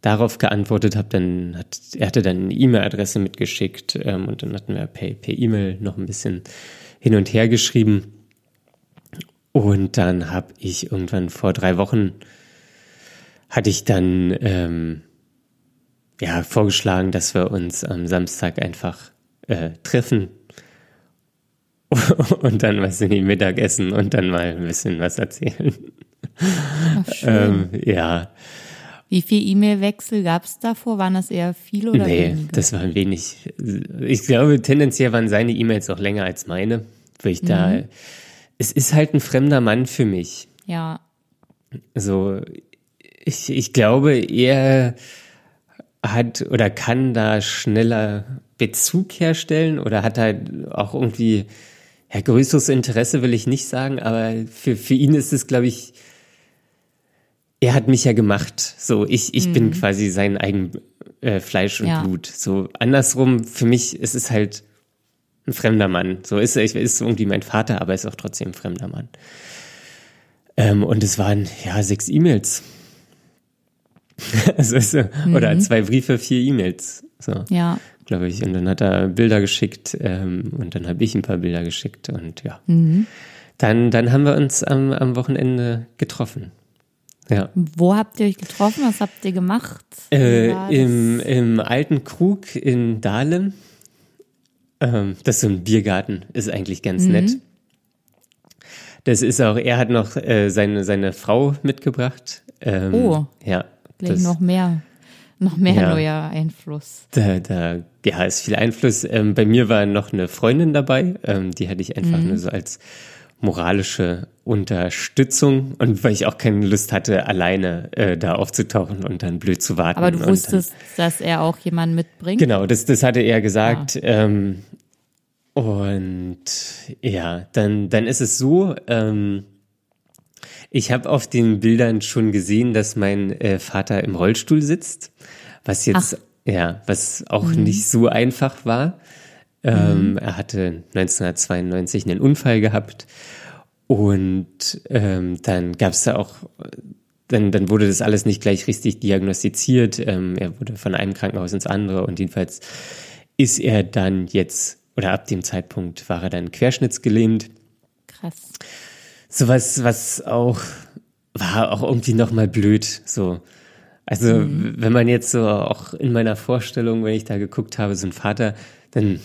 darauf geantwortet, habe dann hat er hatte dann eine E-Mail-Adresse mitgeschickt ähm, und dann hatten wir per per E-Mail noch ein bisschen hin und her geschrieben. Und dann habe ich irgendwann vor drei Wochen, hatte ich dann ähm, ja, vorgeschlagen, dass wir uns am Samstag einfach äh, treffen und dann, was in die Mittagessen und dann mal ein bisschen was erzählen. Ach, ähm, ja. Wie viel E-Mail-Wechsel gab es davor? Waren das eher viele oder nee, weniger? das waren wenig. Ich glaube, tendenziell waren seine E-Mails auch länger als meine, weil ich mhm. da es ist halt ein fremder Mann für mich. Ja. So, ich, ich glaube, er hat oder kann da schneller Bezug herstellen oder hat halt auch irgendwie, ja, größeres Interesse will ich nicht sagen, aber für, für ihn ist es, glaube ich, er hat mich ja gemacht. So, ich, ich mhm. bin quasi sein eigen äh, Fleisch und ja. Blut. So, andersrum, für mich ist es halt ein fremder Mann. So ist er, ist irgendwie mein Vater, aber ist auch trotzdem ein fremder Mann. Ähm, und es waren ja sechs E-Mails. also, so, mhm. Oder zwei Briefe, vier E-Mails. So, ja. glaube ich. Und dann hat er Bilder geschickt ähm, und dann habe ich ein paar Bilder geschickt und ja. Mhm. Dann, dann haben wir uns am, am Wochenende getroffen. Ja. Wo habt ihr euch getroffen? Was habt ihr gemacht? Äh, im, Im alten Krug in Dahlem. Ähm, das ist so ein Biergarten, ist eigentlich ganz mhm. nett. Das ist auch, er hat noch äh, seine, seine Frau mitgebracht. Ähm, oh. Ja. Gleich noch mehr, noch mehr ja, neuer Einfluss. Da, da, ja, ist viel Einfluss. Ähm, bei mir war noch eine Freundin dabei, ähm, die hatte ich einfach mhm. nur so als moralische Unterstützung und weil ich auch keine Lust hatte, alleine äh, da aufzutauchen und dann blöd zu warten. Aber du wusstest, dann, dass er auch jemanden mitbringt? Genau, das, das hatte er gesagt. Ja. Ähm, und ja, dann, dann ist es so, ähm, ich habe auf den Bildern schon gesehen, dass mein äh, Vater im Rollstuhl sitzt, was jetzt, Ach. ja, was auch mhm. nicht so einfach war. Ähm, mhm. Er hatte 1992 einen Unfall gehabt und ähm, dann gab es da auch, dann, dann wurde das alles nicht gleich richtig diagnostiziert. Ähm, er wurde von einem Krankenhaus ins andere und jedenfalls ist er dann jetzt, oder ab dem Zeitpunkt war er dann querschnittsgelähmt. Krass. Sowas, was auch, war auch irgendwie nochmal blöd, so. Also, mhm. wenn man jetzt so auch in meiner Vorstellung, wenn ich da geguckt habe, so ein Vater, dann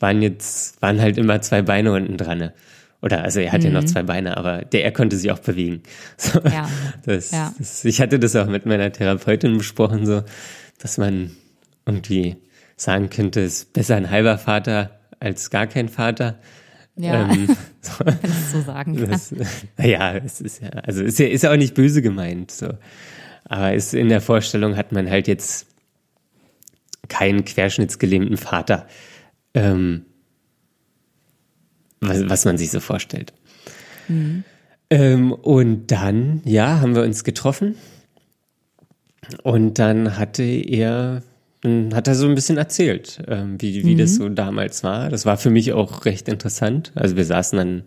waren jetzt, waren halt immer zwei Beine unten dran. Ne? Oder also er hat mhm. ja noch mhm. zwei Beine, aber der er konnte sich auch bewegen. So, ja. Das, ja. Das, ich hatte das auch mit meiner Therapeutin besprochen, so, dass man irgendwie sagen könnte, es ist besser ein halber Vater als gar kein Vater. Ja, ähm, so, wenn ich so sagen kann. Das, ja, es ist ja, also ist ja, ist ja auch nicht böse gemeint, so. Aber ist, in der Vorstellung hat man halt jetzt keinen querschnittsgelähmten Vater ähm, was, was man sich so vorstellt. Mhm. Ähm, und dann, ja, haben wir uns getroffen. Und dann hatte er, dann hat er so ein bisschen erzählt, ähm, wie, wie mhm. das so damals war. Das war für mich auch recht interessant. Also wir saßen dann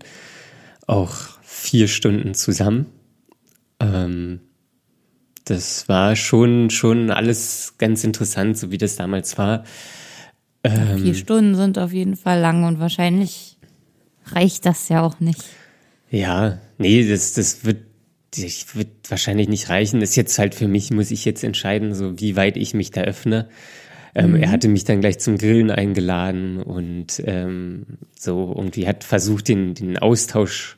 auch vier Stunden zusammen. Ähm, das war schon, schon alles ganz interessant, so wie das damals war. Ähm, Vier Stunden sind auf jeden Fall lang und wahrscheinlich reicht das ja auch nicht. Ja, nee, das, das wird, das wird wahrscheinlich nicht reichen. Das ist jetzt halt für mich, muss ich jetzt entscheiden, so wie weit ich mich da öffne. Ähm, mhm. Er hatte mich dann gleich zum Grillen eingeladen und ähm, so irgendwie hat versucht, den, den Austausch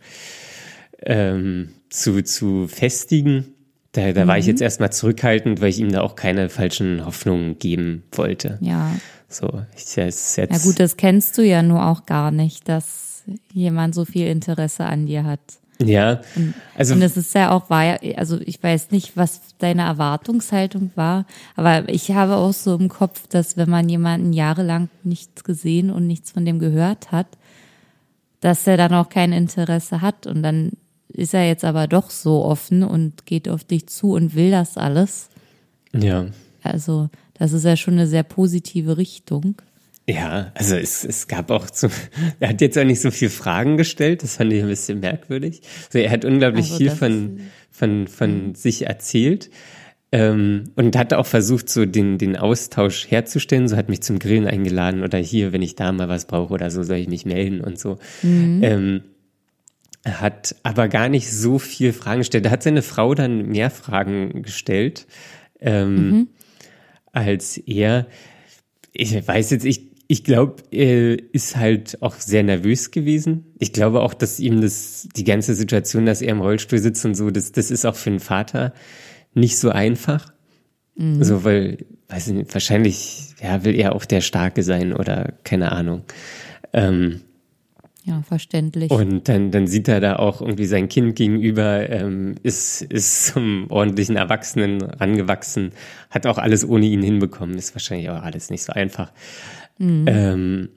ähm, zu, zu festigen. Da, da mhm. war ich mhm. jetzt erstmal zurückhaltend, weil ich ihm da auch keine falschen Hoffnungen geben wollte. Ja. So, ich jetzt. Ja gut, das kennst du ja nur auch gar nicht, dass jemand so viel Interesse an dir hat. Ja, also und es ist ja auch war also ich weiß nicht, was deine Erwartungshaltung war, aber ich habe auch so im Kopf, dass wenn man jemanden jahrelang nichts gesehen und nichts von dem gehört hat, dass er dann auch kein Interesse hat und dann ist er jetzt aber doch so offen und geht auf dich zu und will das alles. Ja. Also, das ist ja schon eine sehr positive Richtung. Ja, also es, es gab auch zu, er hat jetzt auch nicht so viele Fragen gestellt, das fand ich ein bisschen merkwürdig. Also er hat unglaublich also viel von, von, von mhm. sich erzählt. Ähm, und hat auch versucht, so den, den Austausch herzustellen. So hat mich zum Grillen eingeladen oder hier, wenn ich da mal was brauche oder so, soll ich mich melden und so. Mhm. Ähm, hat aber gar nicht so viel Fragen gestellt. Da hat seine Frau dann mehr Fragen gestellt ähm, mhm. Als er. Ich weiß jetzt, ich, ich glaube, er ist halt auch sehr nervös gewesen. Ich glaube auch, dass ihm das, die ganze Situation, dass er im Rollstuhl sitzt und so, das, das ist auch für einen Vater nicht so einfach. Mhm. So, weil, weiß nicht, wahrscheinlich, ja, will er auch der Starke sein oder keine Ahnung. Ähm, ja, verständlich. Und dann, dann sieht er da auch irgendwie sein Kind gegenüber, ähm, ist, ist zum ordentlichen Erwachsenen rangewachsen, hat auch alles ohne ihn hinbekommen. Ist wahrscheinlich auch alles nicht so einfach. Mhm. Ähm,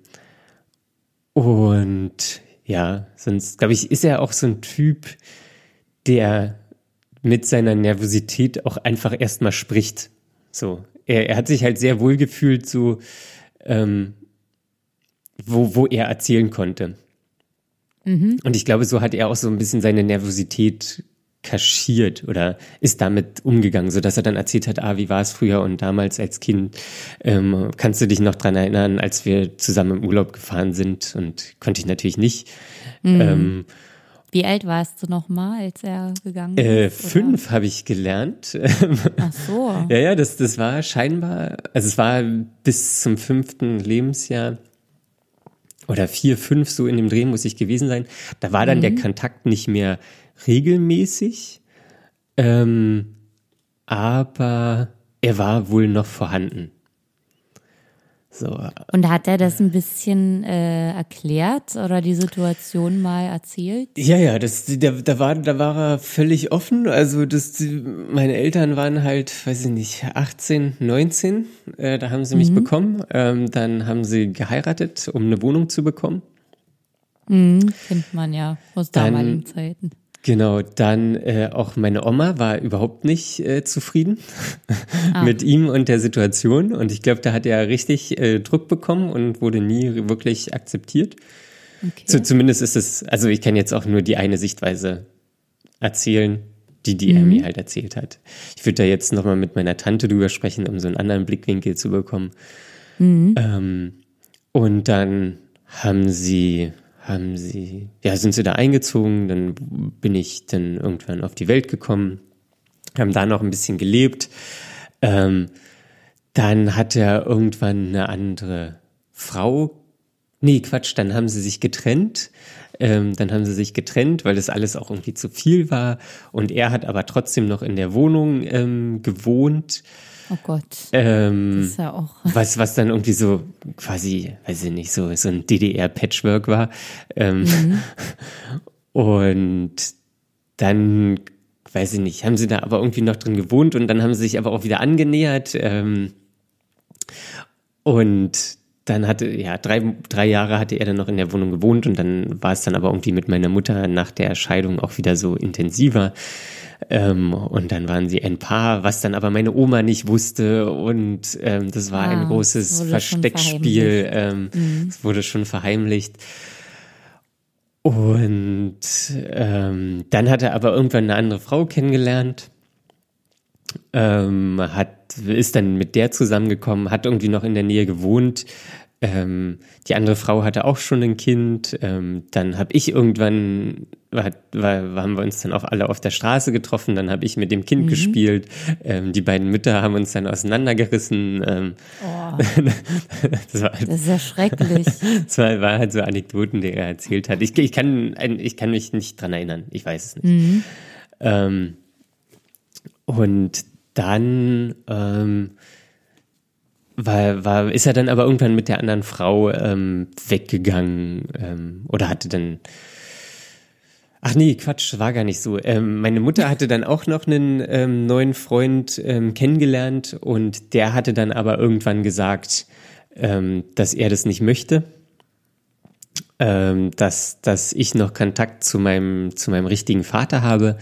und ja, sonst, glaube ich, ist er auch so ein Typ, der mit seiner Nervosität auch einfach erstmal spricht. So, er, er hat sich halt sehr wohl gefühlt, so, ähm, wo, wo er erzählen konnte. Mhm. Und ich glaube, so hat er auch so ein bisschen seine Nervosität kaschiert oder ist damit umgegangen, so dass er dann erzählt hat, ah, wie war es früher und damals als Kind, ähm, kannst du dich noch dran erinnern, als wir zusammen im Urlaub gefahren sind und konnte ich natürlich nicht. Mhm. Ähm, wie alt warst du noch mal, als er gegangen äh, ist? Äh, fünf habe ich gelernt. Ach so. ja, ja, das, das war scheinbar, also es war bis zum fünften Lebensjahr oder vier, fünf so in dem Dreh muss ich gewesen sein. Da war dann mhm. der Kontakt nicht mehr regelmäßig, ähm, aber er war wohl noch vorhanden. So. Und hat er das ein bisschen äh, erklärt oder die Situation mal erzählt? Ja, ja, das, da, da, war, da war er völlig offen. Also das, die, meine Eltern waren halt, weiß ich nicht, 18, 19. Äh, da haben sie mich mhm. bekommen. Ähm, dann haben sie geheiratet, um eine Wohnung zu bekommen. Mhm, kennt man ja aus damaligen Zeiten. Genau, dann äh, auch meine Oma war überhaupt nicht äh, zufrieden ah. mit ihm und der Situation. Und ich glaube, da hat er richtig äh, Druck bekommen und wurde nie wirklich akzeptiert. Okay. So, zumindest ist es, also ich kann jetzt auch nur die eine Sichtweise erzählen, die die mhm. Amy halt erzählt hat. Ich würde da jetzt nochmal mit meiner Tante drüber sprechen, um so einen anderen Blickwinkel zu bekommen. Mhm. Ähm, und dann haben sie haben sie, ja, sind sie da eingezogen, dann bin ich dann irgendwann auf die Welt gekommen, haben da noch ein bisschen gelebt. Ähm, dann hat er irgendwann eine andere Frau. Nee, Quatsch, dann haben sie sich getrennt. Ähm, dann haben sie sich getrennt, weil das alles auch irgendwie zu viel war. Und er hat aber trotzdem noch in der Wohnung ähm, gewohnt. Oh Gott. Ähm, das ist ja auch. Was, was dann irgendwie so quasi, weiß ich nicht, so, so ein DDR-Patchwork war. Ähm, mhm. Und dann, weiß ich nicht, haben sie da aber irgendwie noch drin gewohnt und dann haben sie sich aber auch wieder angenähert. Ähm, und dann hatte, ja, drei, drei Jahre hatte er dann noch in der Wohnung gewohnt und dann war es dann aber irgendwie mit meiner Mutter nach der Scheidung auch wieder so intensiver. Ähm, und dann waren sie ein Paar, was dann aber meine Oma nicht wusste. Und ähm, das war ah, ein großes Versteckspiel. Ähm, mhm. Es wurde schon verheimlicht. Und ähm, dann hat er aber irgendwann eine andere Frau kennengelernt. Ähm, hat, ist dann mit der zusammengekommen, hat irgendwie noch in der Nähe gewohnt. Ähm, die andere Frau hatte auch schon ein Kind. Ähm, dann habe ich irgendwann, war, war, haben wir uns dann auch alle auf der Straße getroffen. Dann habe ich mit dem Kind mhm. gespielt. Ähm, die beiden Mütter haben uns dann auseinandergerissen. Ähm, oh. das, war, das, ist ja schrecklich. Das war, war, halt so Anekdoten, die er erzählt hat. Ich, ich, kann, ich kann mich nicht dran erinnern. Ich weiß es nicht. Mhm. Ähm, und dann ähm, war, war, ist er dann aber irgendwann mit der anderen Frau ähm, weggegangen ähm, oder hatte dann Ach nee, Quatsch, war gar nicht so. Ähm, meine Mutter hatte dann auch noch einen ähm, neuen Freund ähm, kennengelernt und der hatte dann aber irgendwann gesagt, ähm, dass er das nicht möchte, ähm, dass, dass ich noch Kontakt zu meinem, zu meinem richtigen Vater habe.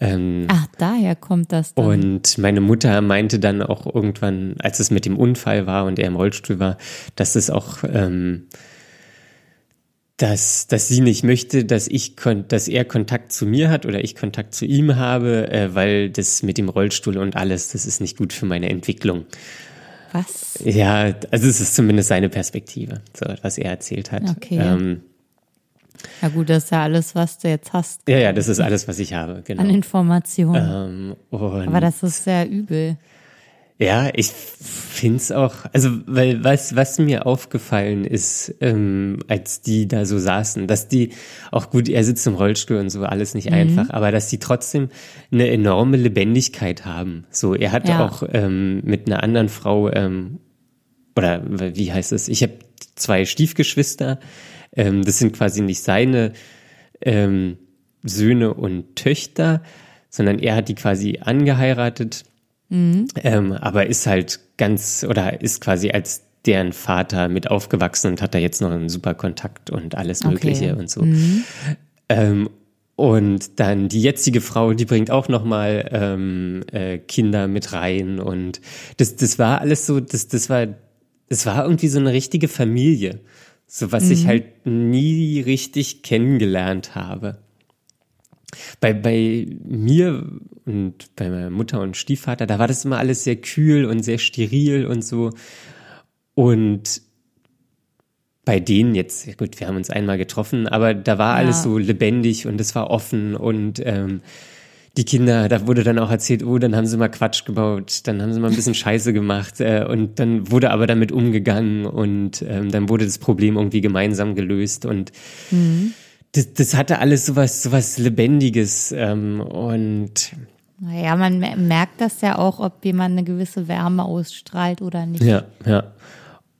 Ähm, Ach, daher kommt das dann. Und meine Mutter meinte dann auch irgendwann, als es mit dem Unfall war und er im Rollstuhl war, dass es auch, ähm, dass, dass sie nicht möchte, dass ich, dass er Kontakt zu mir hat oder ich Kontakt zu ihm habe, äh, weil das mit dem Rollstuhl und alles, das ist nicht gut für meine Entwicklung. Was? Ja, also es ist zumindest seine Perspektive, so, was er erzählt hat. Okay. Ähm, ja gut, das ist ja alles, was du jetzt hast. Ja, ja, das ist alles, was ich habe, genau. An Informationen. Ähm, Aber das ist sehr übel. Ja, ich find's auch, also weil was was mir aufgefallen ist, ähm, als die da so saßen, dass die auch gut, er sitzt im Rollstuhl und so alles nicht mhm. einfach, aber dass die trotzdem eine enorme Lebendigkeit haben. So, er hat ja. auch ähm, mit einer anderen Frau ähm, oder wie heißt es? Ich habe zwei Stiefgeschwister, ähm, das sind quasi nicht seine ähm, Söhne und Töchter, sondern er hat die quasi angeheiratet, mhm. ähm, aber ist halt ganz oder ist quasi als deren Vater mit aufgewachsen und hat da jetzt noch einen super Kontakt und alles Mögliche okay. und so. Mhm. Ähm, und dann die jetzige Frau, die bringt auch noch mal ähm, äh, Kinder mit rein und das, das war alles so, das, das war, das war irgendwie so eine richtige Familie. So was mhm. ich halt nie richtig kennengelernt habe. Bei, bei mir und bei meiner Mutter und Stiefvater, da war das immer alles sehr kühl und sehr steril und so. Und bei denen jetzt, gut, wir haben uns einmal getroffen, aber da war ja. alles so lebendig und es war offen und ähm, die Kinder, da wurde dann auch erzählt, oh, dann haben sie mal Quatsch gebaut, dann haben sie mal ein bisschen Scheiße gemacht äh, und dann wurde aber damit umgegangen und ähm, dann wurde das Problem irgendwie gemeinsam gelöst und mhm. das, das hatte alles sowas, sowas Lebendiges ähm, und naja, man merkt das ja auch, ob jemand eine gewisse Wärme ausstrahlt oder nicht. Ja, ja.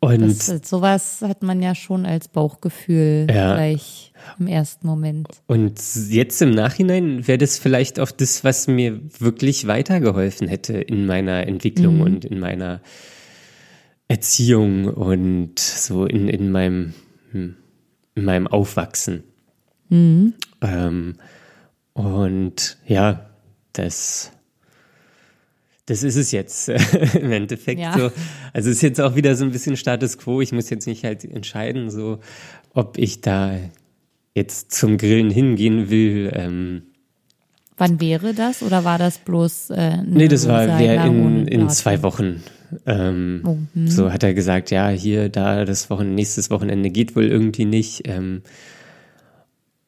Und das, sowas hat man ja schon als Bauchgefühl ja. gleich im ersten Moment. Und jetzt im Nachhinein wäre das vielleicht auch das, was mir wirklich weitergeholfen hätte in meiner Entwicklung mhm. und in meiner Erziehung und so in, in meinem hm, in meinem Aufwachsen. Mhm. Ähm, und ja, das das ist es jetzt im Endeffekt ja. so. Also es ist jetzt auch wieder so ein bisschen Status quo. Ich muss jetzt nicht halt entscheiden, so ob ich da jetzt zum Grillen hingehen will. Ähm, Wann wäre das oder war das bloß? Äh, nee, das war wär in, in zwei Wochen. Ähm, oh, hm. So hat er gesagt, ja, hier, da, das Wochen, nächstes Wochenende geht wohl irgendwie nicht. Ähm,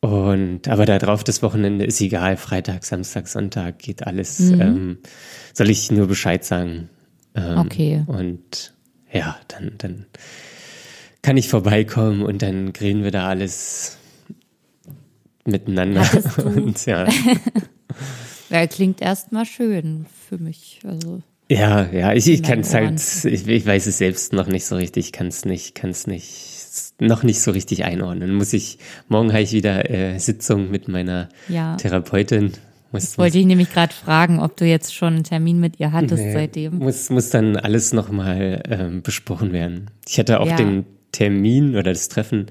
und aber da drauf das Wochenende ist egal, Freitag, Samstag, Sonntag geht alles. Mhm. Ähm, soll ich nur Bescheid sagen? Ähm, okay. Und ja, dann, dann kann ich vorbeikommen und dann grillen wir da alles miteinander. Und, ja. ja, klingt erstmal schön für mich. Also ja, ja, ich, ich kann es halt, ich, ich weiß es selbst noch nicht so richtig, ich kann es nicht, kann es nicht noch nicht so richtig einordnen. Muss ich, morgen habe ich wieder äh, Sitzung mit meiner ja. Therapeutin. Muss, das wollte muss, ich nämlich gerade fragen, ob du jetzt schon einen Termin mit ihr hattest nee, seitdem. Muss, muss dann alles nochmal ähm, besprochen werden. Ich hatte auch ja. den Termin oder das Treffen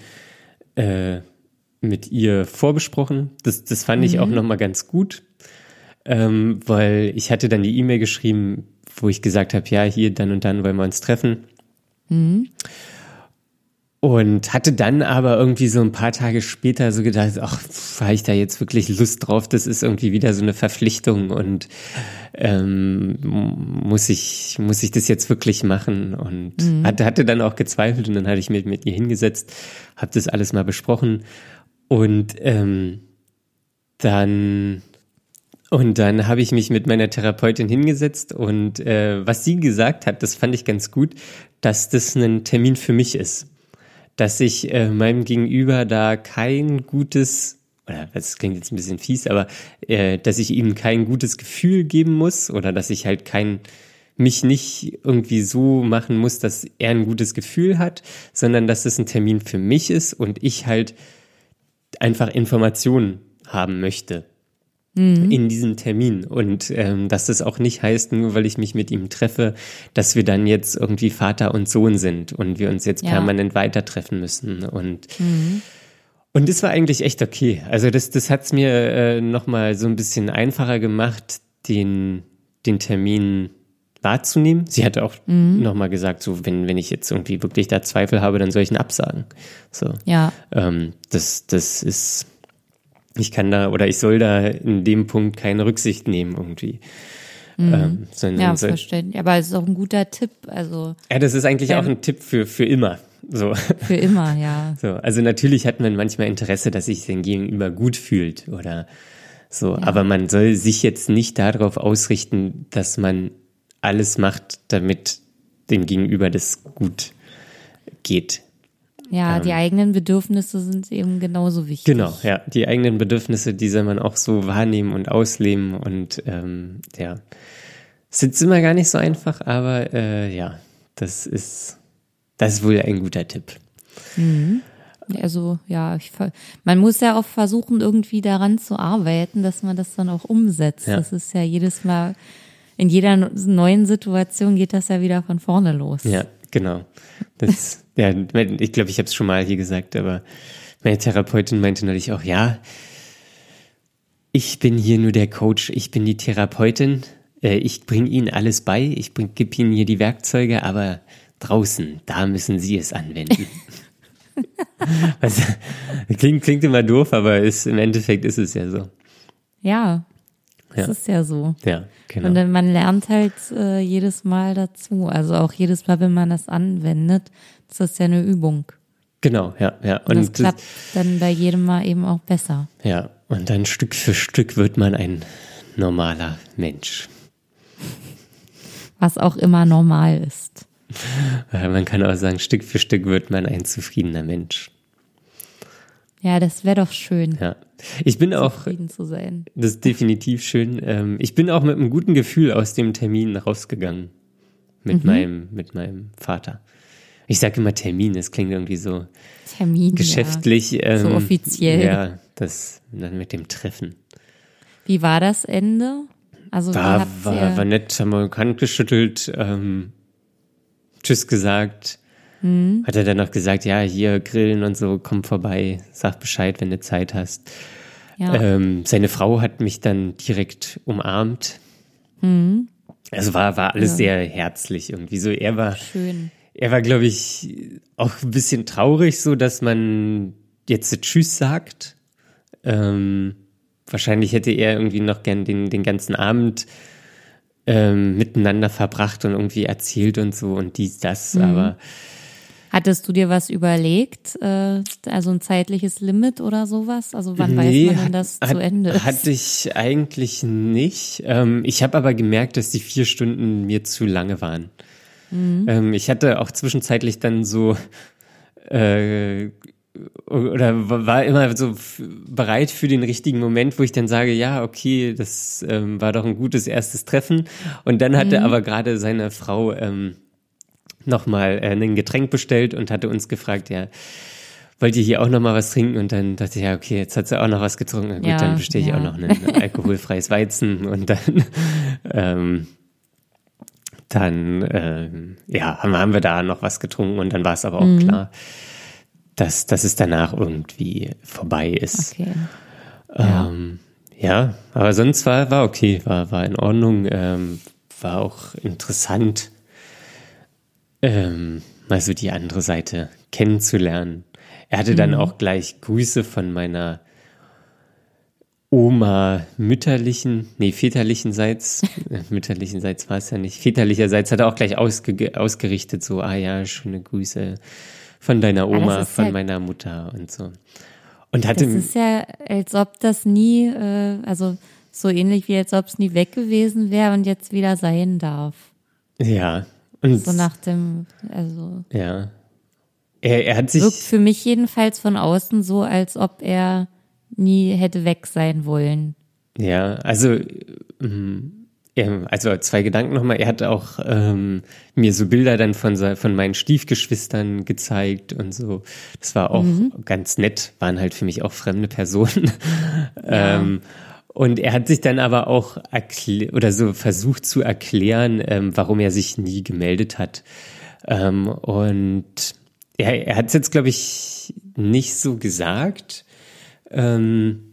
äh, mit ihr vorbesprochen. Das, das fand mhm. ich auch nochmal ganz gut, ähm, weil ich hatte dann die E-Mail geschrieben, wo ich gesagt habe, ja, hier dann und dann wollen wir uns treffen. Mhm. Und hatte dann aber irgendwie so ein paar Tage später so gedacht, ach, habe ich da jetzt wirklich Lust drauf? Das ist irgendwie wieder so eine Verpflichtung und ähm, muss ich muss ich das jetzt wirklich machen? Und mhm. hatte, hatte dann auch gezweifelt und dann hatte ich mich mit ihr hingesetzt, habe das alles mal besprochen und ähm, dann und dann habe ich mich mit meiner Therapeutin hingesetzt und äh, was sie gesagt hat, das fand ich ganz gut, dass das ein Termin für mich ist dass ich äh, meinem Gegenüber da kein gutes, oder das klingt jetzt ein bisschen fies, aber äh, dass ich ihm kein gutes Gefühl geben muss oder dass ich halt kein mich nicht irgendwie so machen muss, dass er ein gutes Gefühl hat, sondern dass es ein Termin für mich ist und ich halt einfach Informationen haben möchte mhm. in diesem Termin. Und ähm, dass das auch nicht heißt, nur weil ich mich mit ihm treffe, dass wir dann jetzt irgendwie Vater und Sohn sind und wir uns jetzt ja. permanent weiter treffen müssen. Und mhm. Und das war eigentlich echt okay. Also das, das hat es mir äh, nochmal so ein bisschen einfacher gemacht, den, den Termin wahrzunehmen. Sie hatte auch mhm. nochmal gesagt, so wenn, wenn ich jetzt irgendwie wirklich da Zweifel habe, dann soll ich ihn absagen. So. Ja. Ähm, das, das ist ich kann da oder ich soll da in dem Punkt keine Rücksicht nehmen irgendwie. Mhm. Ähm, sondern ja, soll, verständlich. Aber es ist auch ein guter Tipp. Also ja, das ist eigentlich auch ein Tipp für für immer. So. Für immer, ja. So, also natürlich hat man manchmal Interesse, dass sich sein Gegenüber gut fühlt oder so, ja. aber man soll sich jetzt nicht darauf ausrichten, dass man alles macht, damit dem Gegenüber das gut geht. Ja, ähm, die eigenen Bedürfnisse sind eben genauso wichtig. Genau, ja. Die eigenen Bedürfnisse, die soll man auch so wahrnehmen und ausleben und ähm, ja. Es ist immer gar nicht so einfach, aber äh, ja, das ist, das ist wohl ein guter Tipp. Mhm. Also ja, ich, man muss ja auch versuchen, irgendwie daran zu arbeiten, dass man das dann auch umsetzt. Ja. Das ist ja jedes Mal, in jeder neuen Situation geht das ja wieder von vorne los. Ja, genau. Das, ja, ich glaube, ich habe es schon mal hier gesagt, aber meine Therapeutin meinte neulich auch, ja, ich bin hier nur der Coach, ich bin die Therapeutin, äh, ich bringe Ihnen alles bei, ich gebe Ihnen hier die Werkzeuge, aber draußen, da müssen Sie es anwenden. also, klingt, klingt immer doof, aber ist, im Endeffekt ist es ja so. Ja, das ja. ist ja so. Ja, genau. Und man lernt halt äh, jedes Mal dazu. Also auch jedes Mal, wenn man das anwendet, das ist ja eine Übung. Genau, ja, ja. Und, und das klappt dann bei jedem Mal eben auch besser. Ja, und dann Stück für Stück wird man ein normaler Mensch. Was auch immer normal ist. Man kann auch sagen, Stück für Stück wird man ein zufriedener Mensch. Ja, das wäre doch schön. Ja. Ich bin auch. zu sein. Das ist definitiv schön. Ähm, ich bin auch mit einem guten Gefühl aus dem Termin rausgegangen. Mit mhm. meinem, mit meinem Vater. Ich sage immer Termin, das klingt irgendwie so Termin, geschäftlich. Ja. Ähm, so offiziell. Ja, das dann mit dem Treffen. Wie war das Ende? Also war, war, war nett, haben wir Hand geschüttelt, ähm, Tschüss gesagt. Mhm. Hat er dann noch gesagt, ja, hier grillen und so, komm vorbei, sag Bescheid, wenn du Zeit hast. Ja. Ähm, seine Frau hat mich dann direkt umarmt. Mhm. Also war, war alles ja. sehr herzlich irgendwie so. Er war, Schön. er war, glaube ich, auch ein bisschen traurig, so dass man jetzt Tschüss sagt. Ähm, wahrscheinlich hätte er irgendwie noch gern den, den ganzen Abend ähm, miteinander verbracht und irgendwie erzählt und so und dies, das, mhm. aber Hattest du dir was überlegt? Äh, also ein zeitliches Limit oder sowas? Also wann nee, weiß man denn, dass hat, zu Ende ist? Hatte ich eigentlich nicht. Ähm, ich habe aber gemerkt, dass die vier Stunden mir zu lange waren. Mhm. Ähm, ich hatte auch zwischenzeitlich dann so äh, oder war immer so bereit für den richtigen Moment, wo ich dann sage, ja, okay, das ähm, war doch ein gutes erstes Treffen. Und dann hatte mhm. aber gerade seine Frau ähm, nochmal äh, ein Getränk bestellt und hatte uns gefragt, ja, wollt ihr hier auch nochmal was trinken? Und dann dachte ich, ja, okay, jetzt hat sie auch noch was getrunken. Gut, ja, dann bestelle ich ja. auch noch ein alkoholfreies Weizen und dann, ähm, dann, ähm, ja, haben, haben wir da noch was getrunken und dann war es aber auch mhm. klar, dass, dass es danach irgendwie vorbei ist. Okay. Ähm, ja. ja. aber sonst war, war okay, war, war in Ordnung, ähm, war auch interessant ähm, mal so die andere Seite kennenzulernen. Er hatte dann auch gleich Grüße von meiner Oma mütterlichen, nee, väterlichenseits, äh, mütterlichenseits war es ja nicht, väterlicherseits hat er auch gleich ausge, ausgerichtet, so, ah ja, schöne Grüße von deiner Oma, von ja, meiner Mutter und so. Und hatte, Das ist ja, als ob das nie, äh, also so ähnlich wie als ob es nie weg gewesen wäre und jetzt wieder sein darf. ja, und, So nach dem, also ja. Er, er hat sich, wirkt für mich jedenfalls von außen so, als ob er nie hätte weg sein wollen. Ja, also, ähm, also zwei Gedanken nochmal. Er hat auch ähm, mir so Bilder dann von, von meinen Stiefgeschwistern gezeigt und so. Das war auch ganz nett, waren halt für mich auch fremde Personen. ähm, und er hat sich dann aber auch oder so versucht zu erklären, ähm, warum er sich nie gemeldet hat. Ähm, und er, er hat es jetzt, glaube ich, nicht so gesagt. Ähm,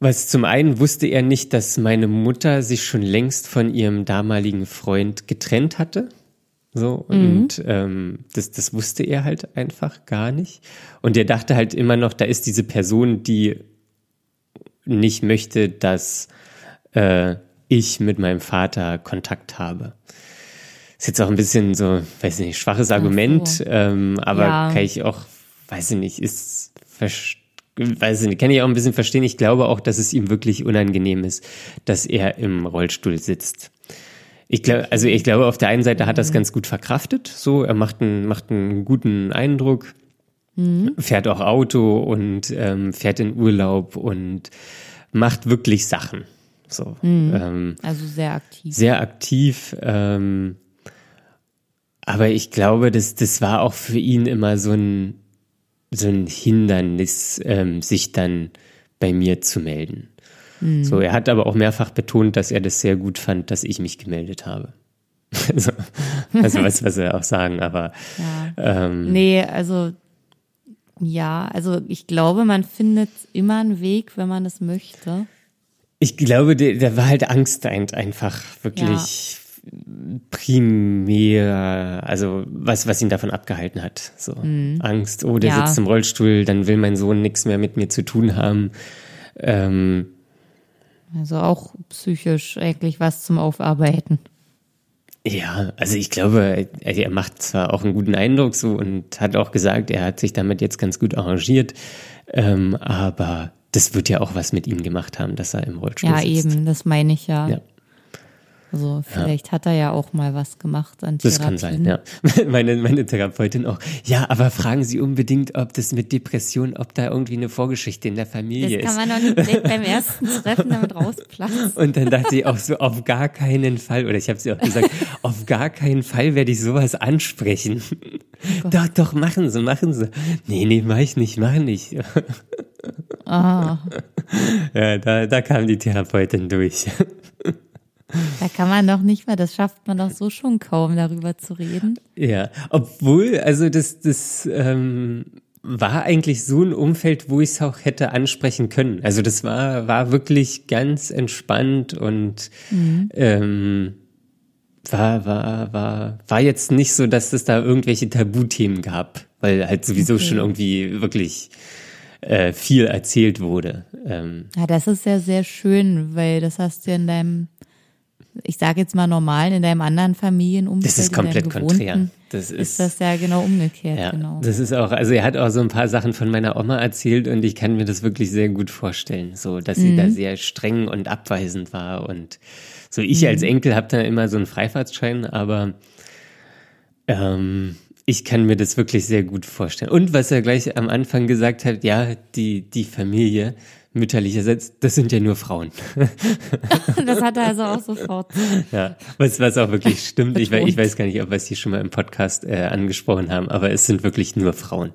was zum einen wusste er nicht, dass meine Mutter sich schon längst von ihrem damaligen Freund getrennt hatte. So, und ähm, das, das wusste er halt einfach gar nicht. Und er dachte halt immer noch, da ist diese Person, die nicht möchte, dass äh, ich mit meinem Vater Kontakt habe. Ist jetzt auch ein bisschen so, weiß ich nicht, schwaches Argument, ähm, aber Ja. kann ich auch, weiß ich nicht, ist, weiß ich nicht, kann ich auch ein bisschen verstehen. Ich glaube auch, dass es ihm wirklich unangenehm ist, dass er im Rollstuhl sitzt. Ich glaube, also ich glaube, auf der einen Seite hat er es ganz gut verkraftet, so, er macht einen, macht einen guten Eindruck, fährt auch Auto und ähm, fährt in Urlaub und macht wirklich Sachen. So, ähm, Also sehr aktiv. sehr aktiv. Ähm, aber ich glaube, das, das war auch für ihn immer so ein, so ein Hindernis, ähm, sich dann bei mir zu melden. So, er hat aber auch mehrfach betont, dass er das sehr gut fand, dass ich mich gemeldet habe. Also, also was, was er auch sagen, aber Ja. ähm, Nee, also ja, also ich glaube, man findet immer einen Weg, wenn man es möchte. Ich glaube, der, der war halt Angst ein- einfach wirklich primär, also was, was ihn davon abgehalten hat. So Angst, oh, der Ja. sitzt im Rollstuhl, dann will mein Sohn nichts mehr mit mir zu tun haben. Ähm, Also auch psychisch eigentlich was zum Aufarbeiten. Ja, also ich glaube, er, macht zwar auch einen guten Eindruck so und hat auch gesagt, er hat sich damit jetzt ganz gut arrangiert, ähm, aber das wird ja auch was mit ihm gemacht haben, dass er im Rollstuhl Ja, sitzt. eben, das meine ich ja. Ja. Also vielleicht hat er ja auch mal was gemacht an Das Therapien. kann sein, ja. Meine, meine Therapeutin auch. Ja, aber fragen Sie unbedingt, ob das mit Depression, ob da irgendwie eine Vorgeschichte in der Familie Das ist. kann man doch nicht direkt beim ersten Treffen damit rausplatzen. Und dann dachte ich auch so, auf gar keinen Fall, oder ich habe sie auch gesagt, auf gar keinen Fall werde ich sowas ansprechen. doch, doch, machen Sie, machen Sie. Nee, nee, mach ich nicht, mach nicht. Ah, Ja, da, da kam die Therapeutin durch. Da kann man doch nicht mehr, das schafft man doch so schon kaum, darüber zu reden. Ja, obwohl, also das, das ähm, war eigentlich so ein Umfeld, wo ich es auch hätte ansprechen können. Also das war, war wirklich ganz entspannt und ähm, war, war, war, war jetzt nicht so, dass es da irgendwelche Tabuthemen gab, weil halt sowieso Okay. schon irgendwie wirklich äh, viel erzählt wurde. Ähm, Ja, das ist ja sehr schön, weil das hast du in deinem, ich sage jetzt mal normal, in deinem anderen Familienumfeld. das ist komplett konträr. Das Ist das ja genau umgekehrt, Ja, genau. das ist auch, also er hat auch so ein paar Sachen von meiner Oma erzählt und ich kann mir das wirklich sehr gut vorstellen, so, dass sie Mhm. da sehr streng und abweisend war und so. Mhm. Ich als Enkel habe da immer so einen Freifahrtschein, aber ähm, ich kann mir das wirklich sehr gut vorstellen. Und was er gleich am Anfang gesagt hat, ja, die, die Familie mütterlicherseits, das sind ja nur Frauen. Das hat er also auch sofort. Ja, was, was auch wirklich stimmt. Ich, weiß- ich weiß gar nicht, ob wir es hier schon mal im Podcast äh, angesprochen haben, aber es sind wirklich nur Frauen.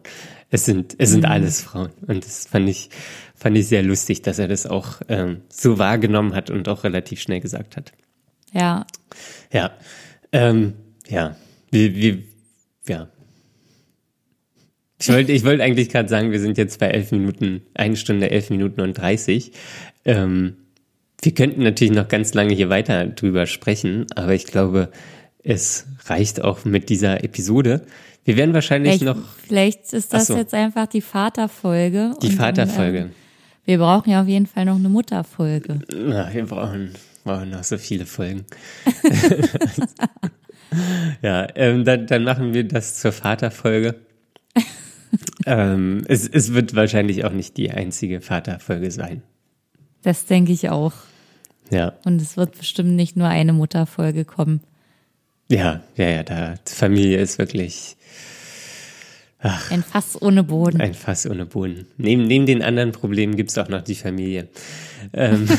Es sind, es sind alles Frauen. Und das fand ich, fand ich sehr lustig, dass er das auch ähm, so wahrgenommen hat und auch relativ schnell gesagt hat. Ja, Ja, ähm, ja, wir, wir, ja. Ich wollte, ich wollte eigentlich gerade sagen, wir sind jetzt bei elf Minuten, eine Stunde, elf Minuten und dreißig. Ähm, wir könnten natürlich noch ganz lange hier weiter drüber sprechen, aber ich glaube, es reicht auch mit dieser Episode. Wir werden wahrscheinlich Vielleicht, noch vielleicht ist das so. jetzt einfach die Vaterfolge. die und Vaterfolge. ähm, wir brauchen ja auf jeden Fall noch eine Mutterfolge. Na, wir brauchen, brauchen noch so viele Folgen. ja, ähm, dann, dann machen wir das zur Vaterfolge. Ähm, es, es wird wahrscheinlich auch nicht die einzige Vaterfolge sein. Das denke ich auch. Ja, Und es wird bestimmt nicht nur eine Mutterfolge kommen. ja, ja, ja, da Familie ist wirklich Ein Fass ohne Boden. ein Fass ohne Boden. Neben, neben den anderen Problemen gibt's auch noch die Familie. Ähm,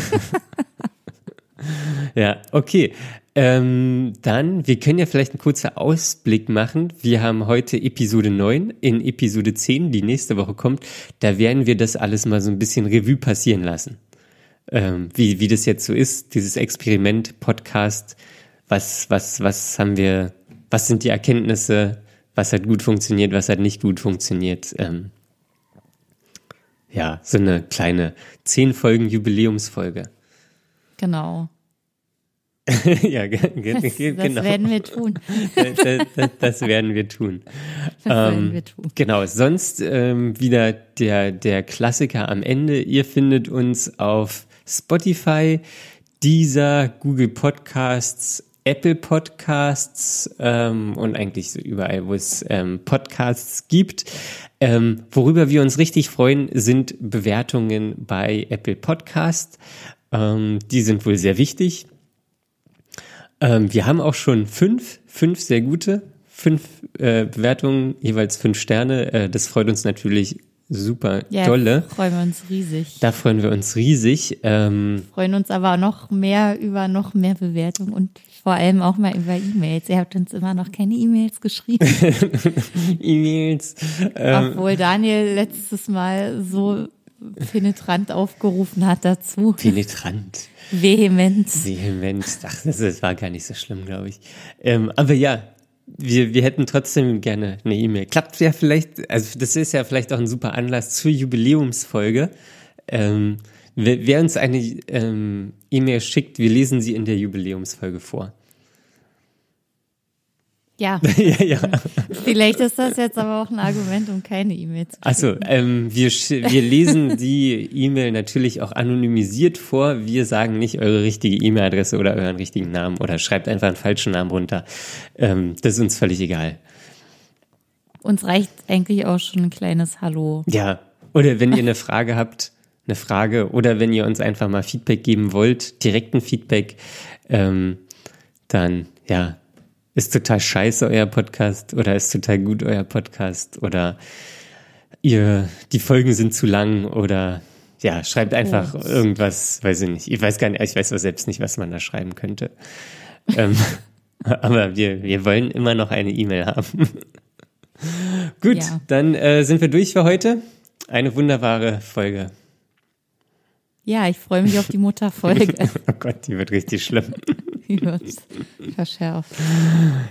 ja, okay. Ähm, dann, wir können ja vielleicht einen kurzen Ausblick machen. Wir haben heute Episode 9. In Episode 10, die nächste Woche kommt, da werden wir das alles mal so ein bisschen Revue passieren lassen. Ähm, wie, wie das jetzt so ist, dieses Experiment, Podcast, was, was, was haben wir, was sind die Erkenntnisse, was hat gut funktioniert, was hat nicht gut funktioniert. Ähm, ja, so eine kleine zehn Folgen Jubiläumsfolge. Genau. ja, Das, ge das genau. werden wir tun. das, das, das werden wir tun. Das werden Ähm, wir tun. Genau, sonst ähm, wieder der, der Klassiker am Ende. Ihr findet uns auf Spotify, Deezer, Google Podcasts, Apple Podcasts ähm, und eigentlich so überall, wo es ähm, Podcasts gibt. Ähm, worüber wir uns richtig freuen, sind Bewertungen bei Apple Podcast. Ähm, die sind wohl sehr wichtig. Ähm, wir haben auch schon fünf, fünf sehr gute, fünf äh, Bewertungen, jeweils fünf Sterne. Äh, das freut uns natürlich super Ja, dolle. freuen wir uns riesig. Da freuen wir uns riesig. Ähm, freuen uns aber noch mehr über noch mehr Bewertungen und vor allem auch mal über E-Mails. Ihr habt uns immer noch keine E-Mails geschrieben, E-Mails. Ähm, obwohl Daniel letztes Mal so penetrant aufgerufen hat dazu. penetrant, Vehement. vehement. Ach, das, das war gar nicht so schlimm, glaube ich. Ähm, aber ja, wir, wir hätten trotzdem gerne eine E-Mail. Klappt ja vielleicht, also das ist ja vielleicht auch ein super Anlass zur Jubiläumsfolge. Ähm, wer, wer uns eine ähm, E-Mail schickt, wir lesen sie in der Jubiläumsfolge vor. Ja, ja, ja. vielleicht ist das jetzt aber auch ein Argument, um keine E-Mail zu Also, ähm, wir, wir lesen die E-Mail natürlich auch anonymisiert vor. Wir sagen nicht eure richtige E-Mail-Adresse oder euren richtigen Namen oder schreibt einfach einen falschen Namen runter. Ähm, das ist uns völlig egal. Uns reicht eigentlich auch schon ein kleines Hallo. Ja, oder wenn ihr eine Frage habt, eine Frage oder wenn ihr uns einfach mal Feedback geben wollt, direkten Feedback, ähm, dann ja, ist total scheiße euer Podcast oder ist total gut euer Podcast oder ihr die Folgen sind zu lang oder ja, schreibt einfach Kurz. irgendwas, weiß ich nicht. Ich weiß gar nicht, ich weiß auch selbst nicht, was man da schreiben könnte. ähm, aber wir, wir wollen immer noch eine E-Mail haben. Gut, Ja. dann äh, sind wir durch für heute. Eine wunderbare Folge. Ja, ich freue mich auf die Mutterfolge. Oh Gott, die wird richtig schlimm. Die wird verschärft.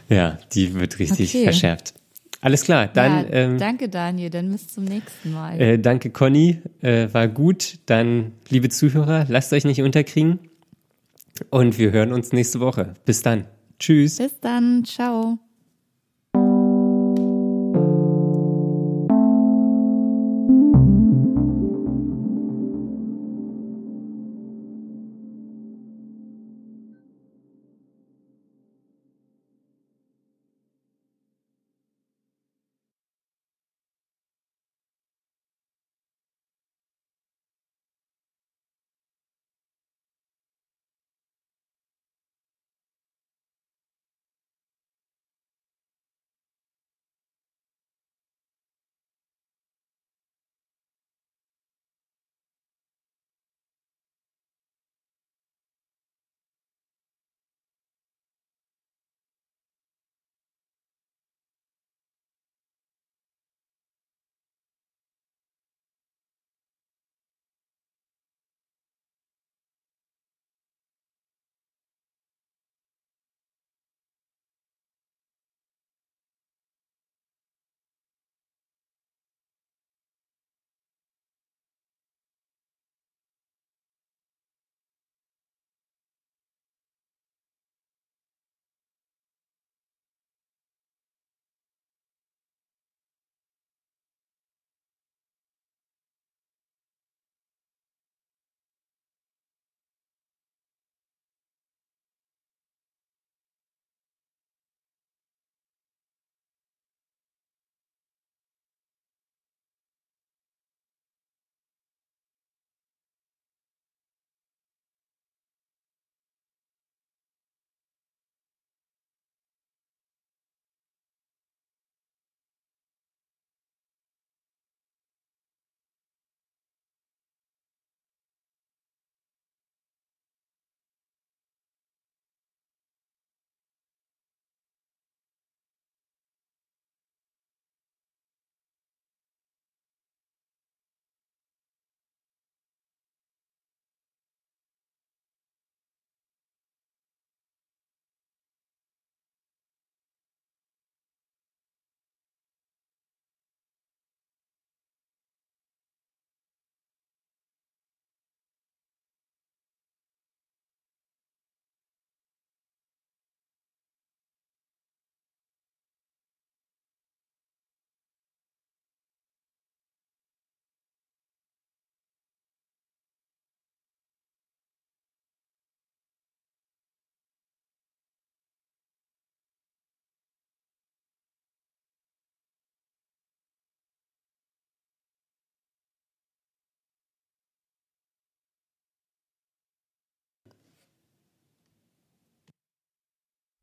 Ja, die wird richtig Okay. verschärft. Alles klar, dann ja, ähm, danke Daniel, dann bis zum nächsten Mal. äh, danke Conny, äh, war gut. Dann, liebe Zuhörer, lasst euch nicht unterkriegen und wir hören uns nächste Woche. Bis dann. Tschüss. Bis dann, ciao.